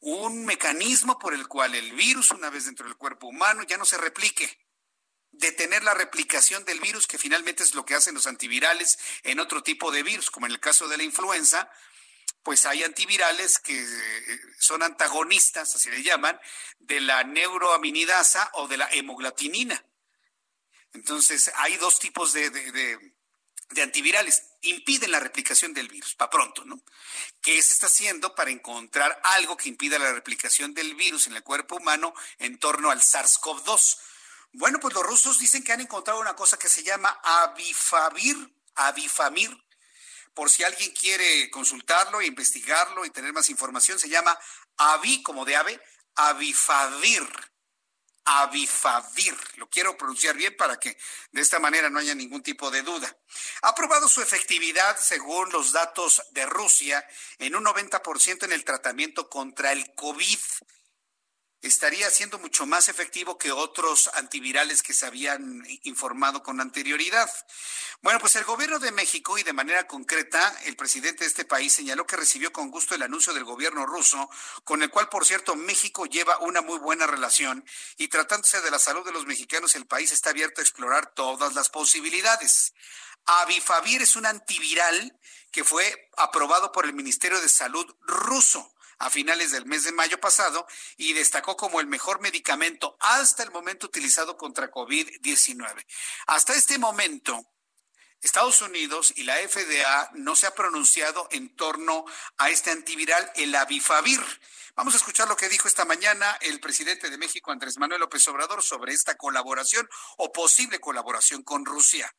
Un mecanismo por el cual el virus, una vez dentro del cuerpo humano, ya no se replique detener la replicación del virus, que finalmente es lo que hacen los antivirales en otro tipo de virus, como en el caso de la influenza, pues hay antivirales que eh, son antagonistas, así le llaman, de la neuroaminidasa o de la hemoglatinina. Entonces, hay dos tipos de, de antivirales. Impiden la replicación del virus, para pronto, ¿no? ¿Qué se está haciendo para encontrar algo que impida la replicación del virus en el cuerpo humano en torno al SARS-CoV-2? Bueno, pues los rusos dicen que han encontrado una cosa que se llama Avifavir, Avifamir. Por si alguien quiere consultarlo, investigarlo y tener más información, se llama Avi, como de ave, Avifavir. Avifavir. Lo quiero pronunciar bien para que de esta manera no haya ningún tipo de duda. Ha probado su efectividad, según los datos de Rusia, en un 90% en el tratamiento contra el COVID estaría siendo mucho más efectivo que otros antivirales que se habían informado con anterioridad. Bueno, pues el gobierno de México y de manera concreta el presidente de este país señaló que recibió con gusto el anuncio del gobierno ruso, con el cual, por cierto, México lleva una muy buena relación y tratándose de la salud de los mexicanos, el país está abierto a explorar todas las posibilidades. Avifavir es un antiviral que fue aprobado por el Ministerio de Salud ruso a finales del mes de mayo pasado y destacó como el mejor medicamento hasta el momento utilizado contra COVID-19. Hasta este momento, Estados Unidos y la FDA no se ha pronunciado en torno a este antiviral, el Avifavir. Vamos a escuchar lo que dijo esta mañana el presidente de México, Andrés Manuel López Obrador, sobre esta colaboración o posible colaboración con Rusia.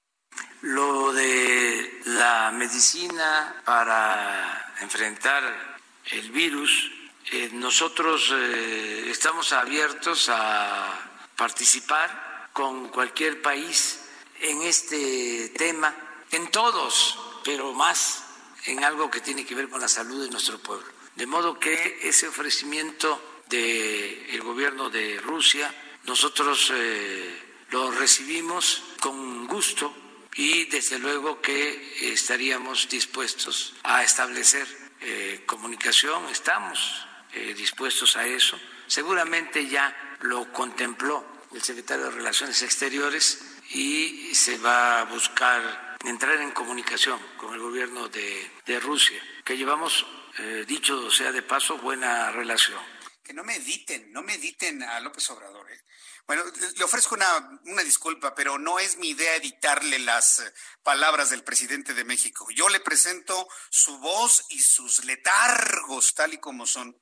Lo de la medicina para enfrentar el virus, eh, nosotros eh, estamos abiertos a participar con cualquier país en este tema, en todos, pero más en algo que tiene que ver con la salud de nuestro pueblo. De modo que ese ofrecimiento del gobierno de Rusia, nosotros eh, lo recibimos con gusto y desde luego que estaríamos dispuestos a establecer eh, comunicación, estamos eh, dispuestos a eso. Seguramente ya lo contempló el secretario de Relaciones Exteriores y se va a buscar entrar en comunicación con el gobierno de, Rusia, que llevamos, eh, dicho sea de paso, buena relación. Que no mediten, no mediten a López Obrador. ¿eh? Bueno, le ofrezco una, una, disculpa, pero no es mi idea editarle las eh, palabras del presidente de México. Yo le presento su voz y sus letargos tal y como son.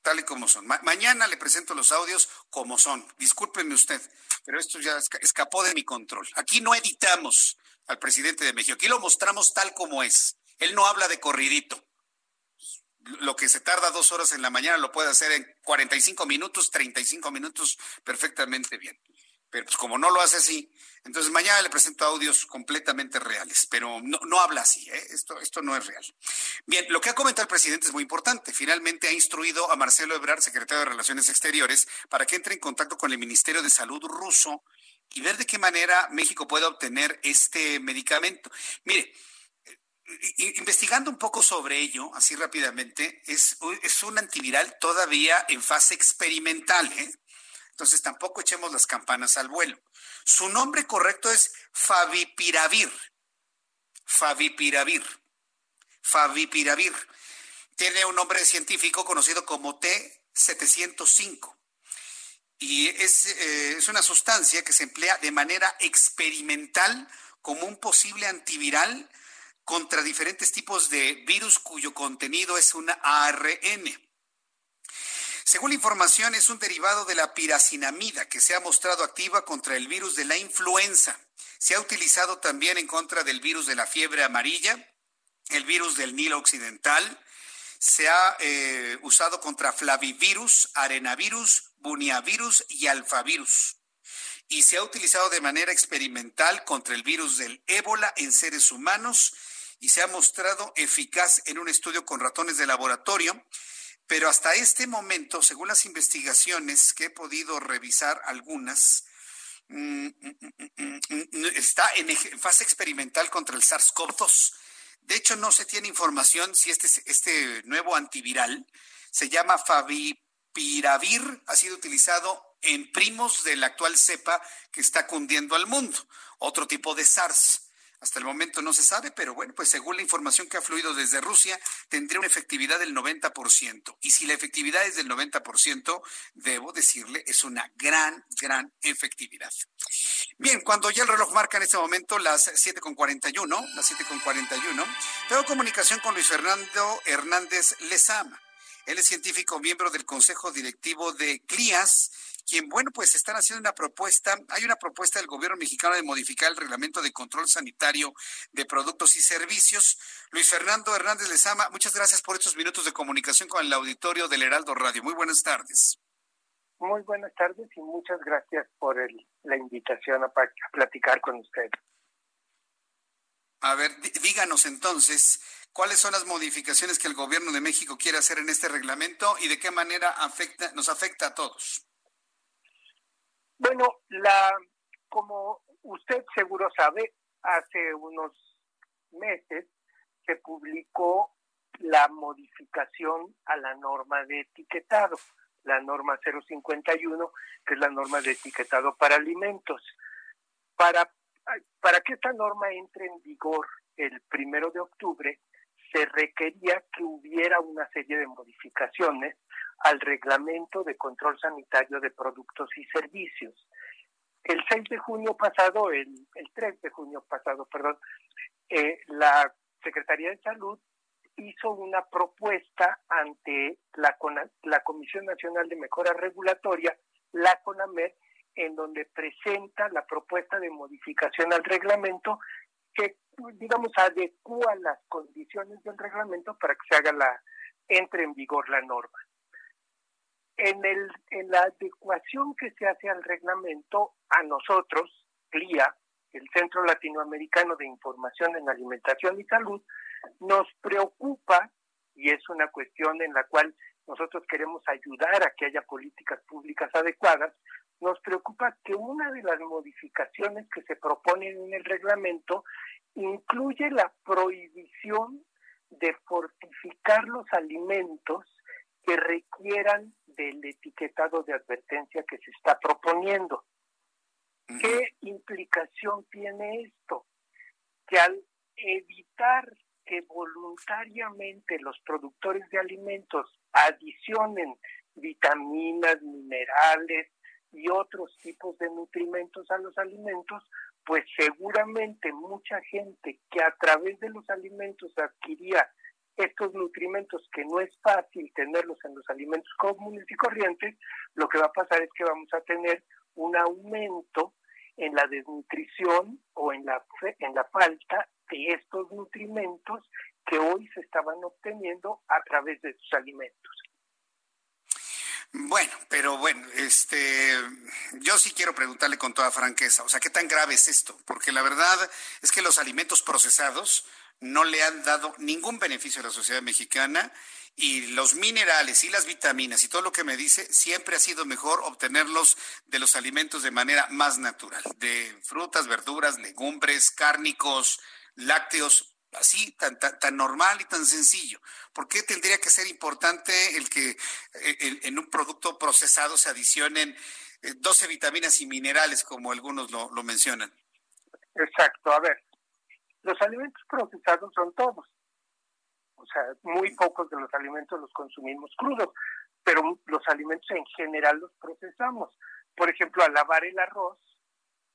Tal y como son. mañana le presento los audios como son. Discúlpeme usted pero esto ya escapó de mi control. Aquí no editamos al presidente de México, aquí lo mostramos tal como es. Él no habla de corridito. Lo que se tarda dos horas en la mañana lo puede hacer en 45 minutos, 35 minutos perfectamente bien. Pero pues como no lo hace así, entonces mañana le presento audios completamente reales, pero no, habla así, ¿eh? esto, esto no es real. Bien, lo que ha comentado el presidente es muy importante. Finalmente ha instruido a Marcelo Ebrard, secretario de Relaciones Exteriores, para que entre en contacto con el Ministerio de Salud ruso y ver de qué manera México puede obtener este medicamento. Mire, investigando un poco sobre ello, así rápidamente, es, es un antiviral todavía en fase experimental, ¿eh? Entonces tampoco echemos las campanas al vuelo. Su nombre correcto es Favipiravir. Favipiravir. Favipiravir. Tiene un nombre científico conocido como T705. Y es, eh, es una sustancia que se emplea de manera experimental como un posible antiviral contra diferentes tipos de virus cuyo contenido es una ARN. Según la información, es un derivado de la piracinamida que se ha mostrado activa contra el virus de la influenza. Se ha utilizado también en contra del virus de la fiebre amarilla, el virus del Nilo Occidental. Se ha eh, usado contra flavivirus, arenavirus, buniavirus y alfavirus. Y se ha utilizado de manera experimental contra el virus del ébola en seres humanos y se ha mostrado eficaz en un estudio con ratones de laboratorio pero hasta este momento, según las investigaciones que he podido revisar algunas, mm, mm, mm, está en fase experimental contra el SARS-CoV-2. De hecho, no se tiene información si este, este nuevo antiviral se llama Favipiravir, ha sido utilizado en primos del actual cepa que está cundiendo al mundo, otro tipo de SARS. Hasta el momento no se sabe, pero bueno, pues según la información que ha fluido desde Rusia, tendría una efectividad del 90%. Y si la efectividad es del 90%, debo decirle, es una gran, gran efectividad. Bien, cuando ya el reloj marca en este momento las 7.41, las 7.41, tengo comunicación con Luis Fernando Hernández Lezama. Él es científico miembro del Consejo Directivo de CLIAS quien, bueno, pues están haciendo una propuesta, hay una propuesta del gobierno mexicano de modificar el reglamento de control sanitario de productos y servicios. Luis Fernando Hernández Lezama, muchas gracias por estos minutos de comunicación con el auditorio del Heraldo Radio. Muy buenas tardes. Muy buenas tardes y muchas gracias por la invitación a, a platicar con usted. A ver, díganos entonces, ¿cuáles son las modificaciones que el gobierno de México quiere hacer en este reglamento y de qué manera afecta, nos afecta a todos? Bueno, la, como usted seguro sabe, hace unos meses se publicó la modificación a la norma de etiquetado, la norma 051, que es la norma de etiquetado para alimentos. Para, para que esta norma entre en vigor el primero de octubre, se requería que hubiera una serie de modificaciones al reglamento de control sanitario de productos y servicios. el 6 de junio pasado, el, el 3 de junio pasado, perdón, eh, la Secretaría de Salud hizo una propuesta ante la, la Comisión Nacional de Mejora Regulatoria, la CONAMER, en donde presenta la propuesta de modificación al reglamento que, digamos, adecua las condiciones del reglamento para que se haga la, entre en vigor la norma. En, el, en la adecuación que se hace al reglamento, a nosotros, CLIA, el Centro Latinoamericano de Información en Alimentación y Salud, nos preocupa, y es una cuestión en la cual nosotros queremos ayudar a que haya políticas públicas adecuadas, nos preocupa que una de las modificaciones que se proponen en el reglamento incluye la prohibición de fortificar los alimentos que requieran del etiquetado de advertencia que se está proponiendo. ¿Qué implicación tiene esto? Que al evitar que voluntariamente los productores de alimentos adicionen vitaminas, minerales y otros tipos de nutrimentos a los alimentos, pues seguramente mucha gente que a través de los alimentos adquiría estos nutrimentos que no es fácil tenerlos en los alimentos comunes y corrientes, lo que va a pasar es que vamos a tener un aumento en la desnutrición o en la, en la falta de estos nutrimentos que hoy se estaban obteniendo a través de sus alimentos. Bueno, pero bueno, este, yo sí quiero preguntarle con toda franqueza, o sea, ¿qué tan grave es esto? Porque la verdad es que los alimentos procesados no le han dado ningún beneficio a la sociedad mexicana y los minerales y las vitaminas y todo lo que me dice, siempre ha sido mejor obtenerlos de los alimentos de manera más natural, de frutas, verduras, legumbres, cárnicos, lácteos, así, tan, tan, normal y tan sencillo. ¿Por qué tendría que ser importante el que eh, en, un producto procesado se adicionen 12 eh, vitaminas y minerales, como algunos lo, lo mencionan? Exacto, a ver, los alimentos procesados son todos. O sea, muy pocos de los alimentos los consumimos crudos, pero los alimentos en general los procesamos. Por ejemplo, al lavar el arroz,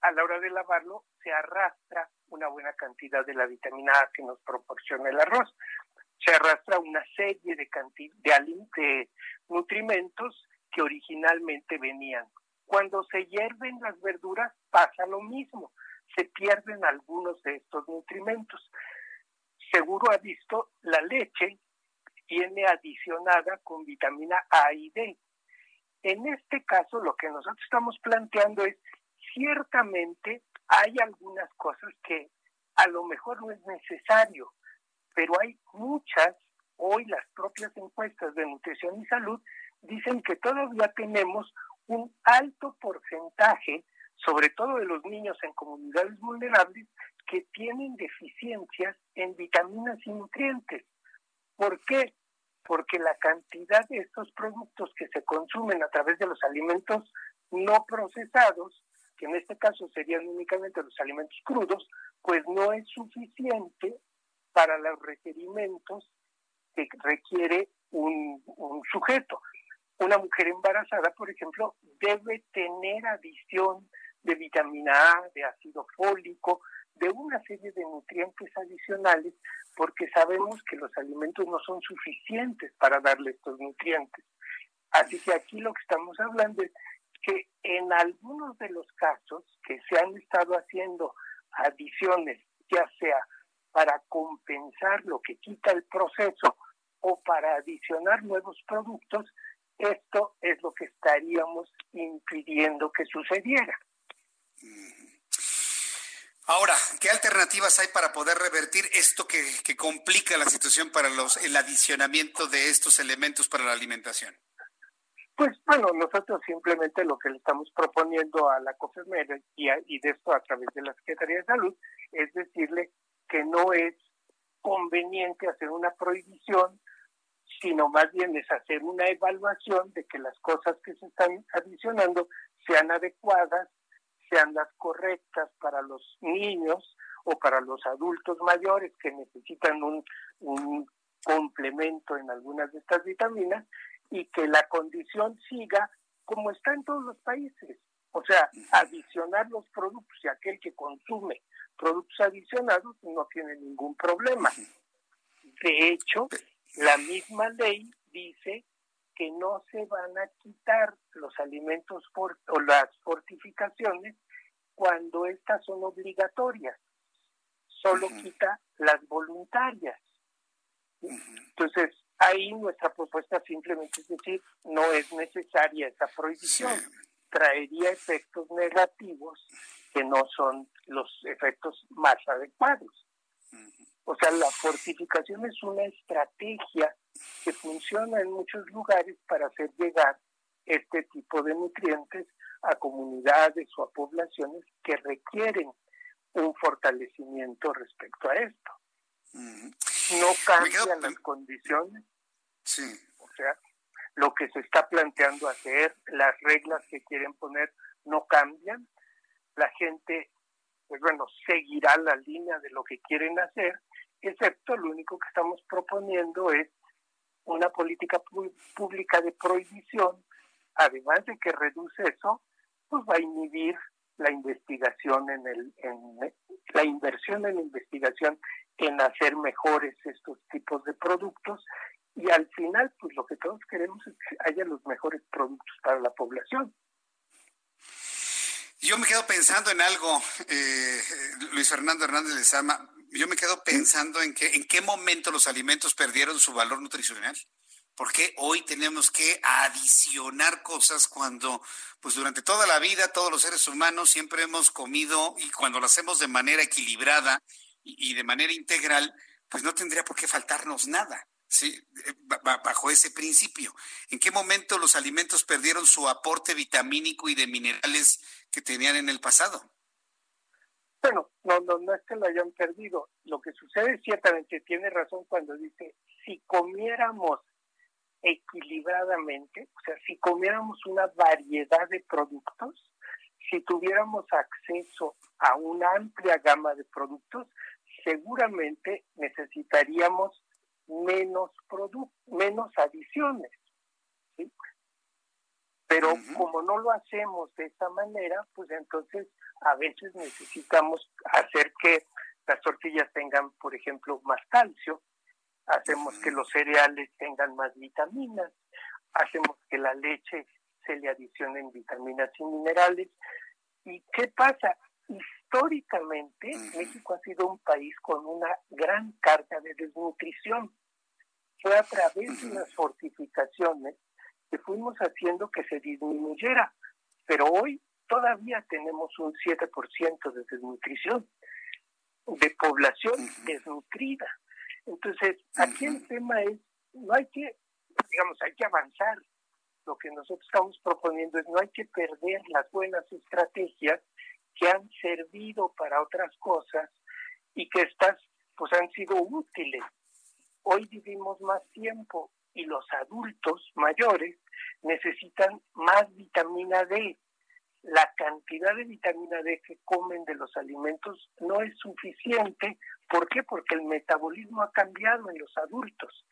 a la hora de lavarlo se arrastra una buena cantidad de la vitamina A que nos proporciona el arroz. Se arrastra una serie de, de, de nutrimentos que originalmente venían. Cuando se hierven las verduras pasa lo mismo, se pierden algunos de estos nutrimentos. Seguro ha visto la leche viene adicionada con vitamina A y D. En este caso, lo que nosotros estamos planteando es, ciertamente hay algunas cosas que a lo mejor no es necesario, pero hay muchas, hoy las propias encuestas de nutrición y salud dicen que todavía tenemos un alto porcentaje, sobre todo de los niños en comunidades vulnerables, que tienen deficiencias en vitaminas y nutrientes. ¿Por qué? Porque la cantidad de estos productos que se consumen a través de los alimentos no procesados que en este caso serían únicamente los alimentos crudos, pues no es suficiente para los requerimientos que requiere un, sujeto. Una mujer embarazada, por ejemplo, debe tener adición de vitamina A, de ácido fólico, de una serie de nutrientes adicionales, porque sabemos que los alimentos no son suficientes para darle estos nutrientes. Así que aquí lo que estamos hablando es que en algunos de los casos que se han estado haciendo adiciones, ya sea para compensar lo que quita el proceso o para adicionar nuevos productos, esto es lo que estaríamos impidiendo que sucediera. Ahora, ¿qué alternativas hay para poder revertir esto que, complica la situación para los, el adicionamiento de estos elementos para la alimentación? Pues bueno, nosotros simplemente lo que le estamos proponiendo a la COFEMER y, y de esto a través de la Secretaría de Salud es decirle que no es conveniente hacer una prohibición, sino más bien es hacer una evaluación de que las cosas que se están adicionando sean adecuadas, sean las correctas para los niños o para los adultos mayores que necesitan un, complemento en algunas de estas vitaminas y que la condición siga como está en todos los países. O sea, adicionar los productos y aquel que consume productos adicionados no tiene ningún problema. De hecho, la misma ley dice que no se van a quitar los alimentos o las fortificaciones cuando estas son obligatorias. Solo quita las voluntarias. Entonces, ahí nuestra propuesta simplemente es decir, no es necesaria esa prohibición. Traería efectos negativos que no son los efectos más adecuados. O sea, la fortificación es una estrategia que funciona en muchos lugares para hacer llegar este tipo de nutrientes a comunidades o a poblaciones que requieren un fortalecimiento respecto a esto. No cambian las condiciones. Sí. O sea, lo que se está planteando hacer, las reglas que quieren poner no cambian. La gente, pues bueno, seguirá la línea de lo que quieren hacer, excepto lo único que estamos proponiendo es una política pública de prohibición, además de que reduce eso, pues va a inhibir la investigación en el en la inversión en investigación en hacer mejores estos tipos de productos y al final pues lo que todos queremos es que haya los mejores productos para la población. Yo me quedo pensando en algo, eh, Luis Fernando Hernández de Sama, yo me quedo pensando en en qué momento los alimentos perdieron su valor nutricional. ¿Por qué hoy tenemos que adicionar cosas cuando, pues durante toda la vida, todos los seres humanos siempre hemos comido y cuando lo hacemos de manera equilibrada y, de manera integral, pues no tendría por qué faltarnos nada, ¿sí? Bajo ese principio. ¿En qué momento los alimentos perdieron su aporte vitamínico y de minerales que tenían en el pasado? Bueno, no, no, no es que lo hayan perdido. Lo que sucede ciertamente tiene razón cuando dice, si comiéramos equilibradamente, o sea, si comiéramos una variedad de productos, si tuviéramos acceso a una amplia gama de productos, seguramente necesitaríamos menos menos adiciones. ¿sí? Pero como no lo hacemos de esa manera, pues entonces a veces necesitamos hacer que las tortillas tengan, por ejemplo, más calcio, hacemos que los cereales tengan más vitaminas, hacemos que la leche se le adicionen vitaminas y minerales. ¿Y qué pasa? Históricamente, México ha sido un país con una gran carga de desnutrición. Fue a través de las fortificaciones que fuimos haciendo que se disminuyera, pero hoy todavía tenemos un 7% de desnutrición, de población desnutrida. Entonces, aquí el tema es, no hay que, digamos, hay que avanzar. Lo que nosotros estamos proponiendo es no hay que perder las buenas estrategias que han servido para otras cosas y que estas pues han sido útiles. Hoy vivimos más tiempo y los adultos mayores necesitan más vitamina D la cantidad de vitamina D que comen de los alimentos no es suficiente. ¿Por qué? Porque el metabolismo ha cambiado en los adultos.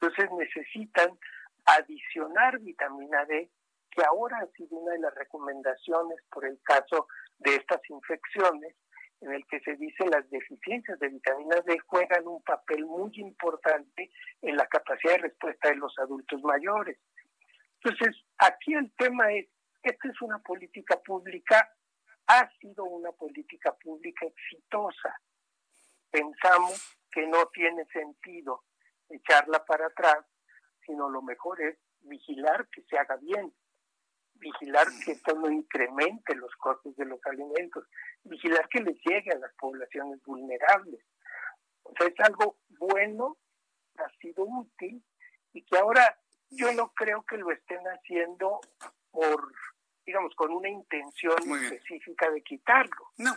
Entonces necesitan adicionar vitamina D, que ahora ha sido una de las recomendaciones por el caso de estas infecciones, en el que se dice las deficiencias de vitamina D juegan un papel muy importante en la capacidad de respuesta de los adultos mayores. Entonces, aquí el tema es esta es una política pública, ha sido una política pública exitosa. Pensamos que no tiene sentido echarla para atrás, sino lo mejor es vigilar que se haga bien, vigilar que esto no incremente los costos de los alimentos, vigilar que les llegue a las poblaciones vulnerables. O sea, es algo bueno, ha sido útil y que ahora yo no creo que lo estén haciendo por, digamos, con una intención específica de quitarlo. No,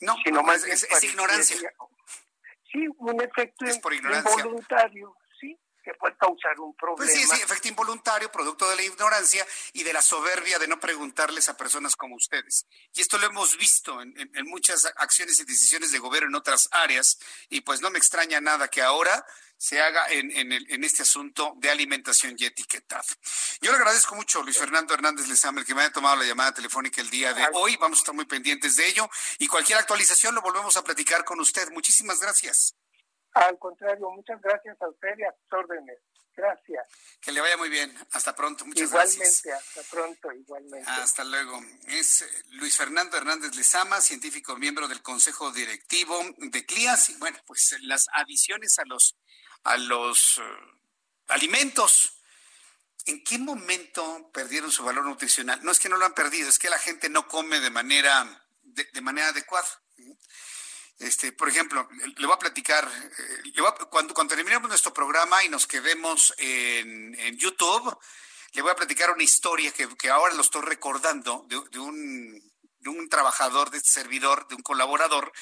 no, sino es, ignorancia. Sí, un efecto involuntario, que puede causar un problema. Pues sí, sí, efecto involuntario, producto de la ignorancia y de la soberbia de no preguntarles a personas como ustedes. Y esto lo hemos visto en, muchas acciones y decisiones de gobierno en otras áreas, y pues no me extraña nada que ahora se haga en, en, este asunto de alimentación y etiquetado. Yo le agradezco mucho, Luis Fernando Hernández Lezama, el que me haya tomado la llamada telefónica el día de hoy. Vamos a estar muy pendientes de ello y cualquier actualización lo volvemos a platicar con usted. Muchísimas gracias. Al contrario, muchas gracias a usted y a sus órdenes. Gracias. Que le vaya muy bien. Hasta pronto. Muchas gracias. Igualmente, hasta pronto, igualmente. Hasta luego. Es eh, Luis Fernando Hernández Lezama, científico miembro del Consejo Directivo de CLIAS. Y bueno, pues las adiciones a los, a los eh, alimentos. ¿En qué momento perdieron su valor nutricional? No es que no lo han perdido, es que la gente no come de manera, de manera adecuada. Este, por ejemplo, le voy a platicar, eh, cuando, cuando terminemos nuestro programa y nos quedemos en, YouTube, le voy a platicar una historia que, ahora lo estoy recordando de, un, de un trabajador, de este servidor, de un colaborador,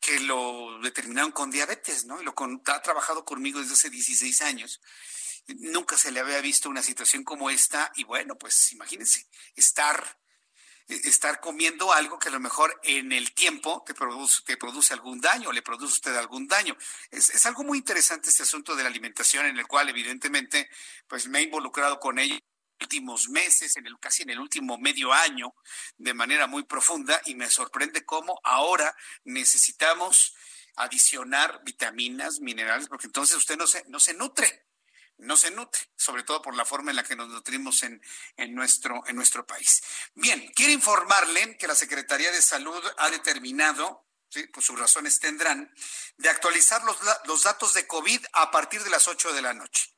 que lo determinaron con diabetes, ¿no? Y lo ha trabajado conmigo desde hace 16 años. Nunca se le había visto una situación como esta y bueno, pues imagínense, estar estar comiendo algo que a lo mejor en el tiempo te produce, te produce algún daño, le produce usted algún daño. Es, es, algo muy interesante este asunto de la alimentación en el cual evidentemente pues me he involucrado con ello últimos meses, en el, casi en el último medio año, de manera muy profunda y me sorprende cómo ahora necesitamos adicionar vitaminas, minerales, porque entonces usted no se, no se nutre no se nutre, sobre todo por la forma en la que nos nutrimos en, en, nuestro, en nuestro país. Bien, quiero informarle que la Secretaría de Salud ha determinado, por sus razones tendrán, de actualizar los, los datos de COVID a partir de las 8 de la noche.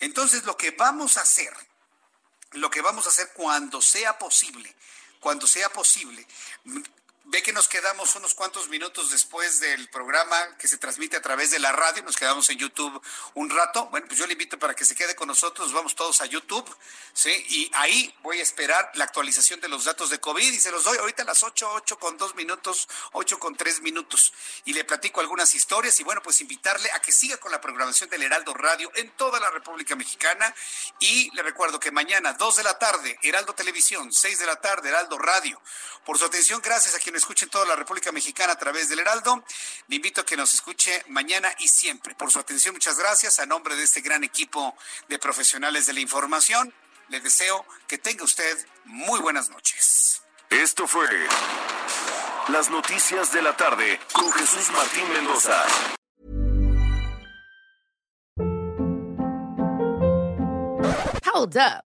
Entonces, lo que vamos a hacer, lo que vamos a hacer cuando sea posible, cuando sea posible, Ve que nos quedamos unos cuantos minutos después del programa que se transmite a través de la radio, nos quedamos en YouTube un rato. Bueno, pues yo le invito para que se quede con nosotros, vamos todos a YouTube, ¿sí? Y ahí voy a esperar la actualización de los datos de COVID y se los doy ahorita a las 8, 8 con 2 minutos, 8 con 3 minutos. Y le platico algunas historias y bueno, pues invitarle a que siga con la programación del Heraldo Radio en toda la República Mexicana. Y le recuerdo que mañana, 2 de la tarde, Heraldo Televisión, 6 de la tarde, Heraldo Radio. Por su atención, gracias a quienes escuchen toda la República Mexicana a través del Heraldo. Le invito a que nos escuche mañana y siempre. Por su atención, muchas gracias. A nombre de este gran equipo de profesionales de la información, le deseo que tenga usted muy buenas noches. Esto fue Las Noticias de la Tarde con Jesús Martín Mendoza. Hold up.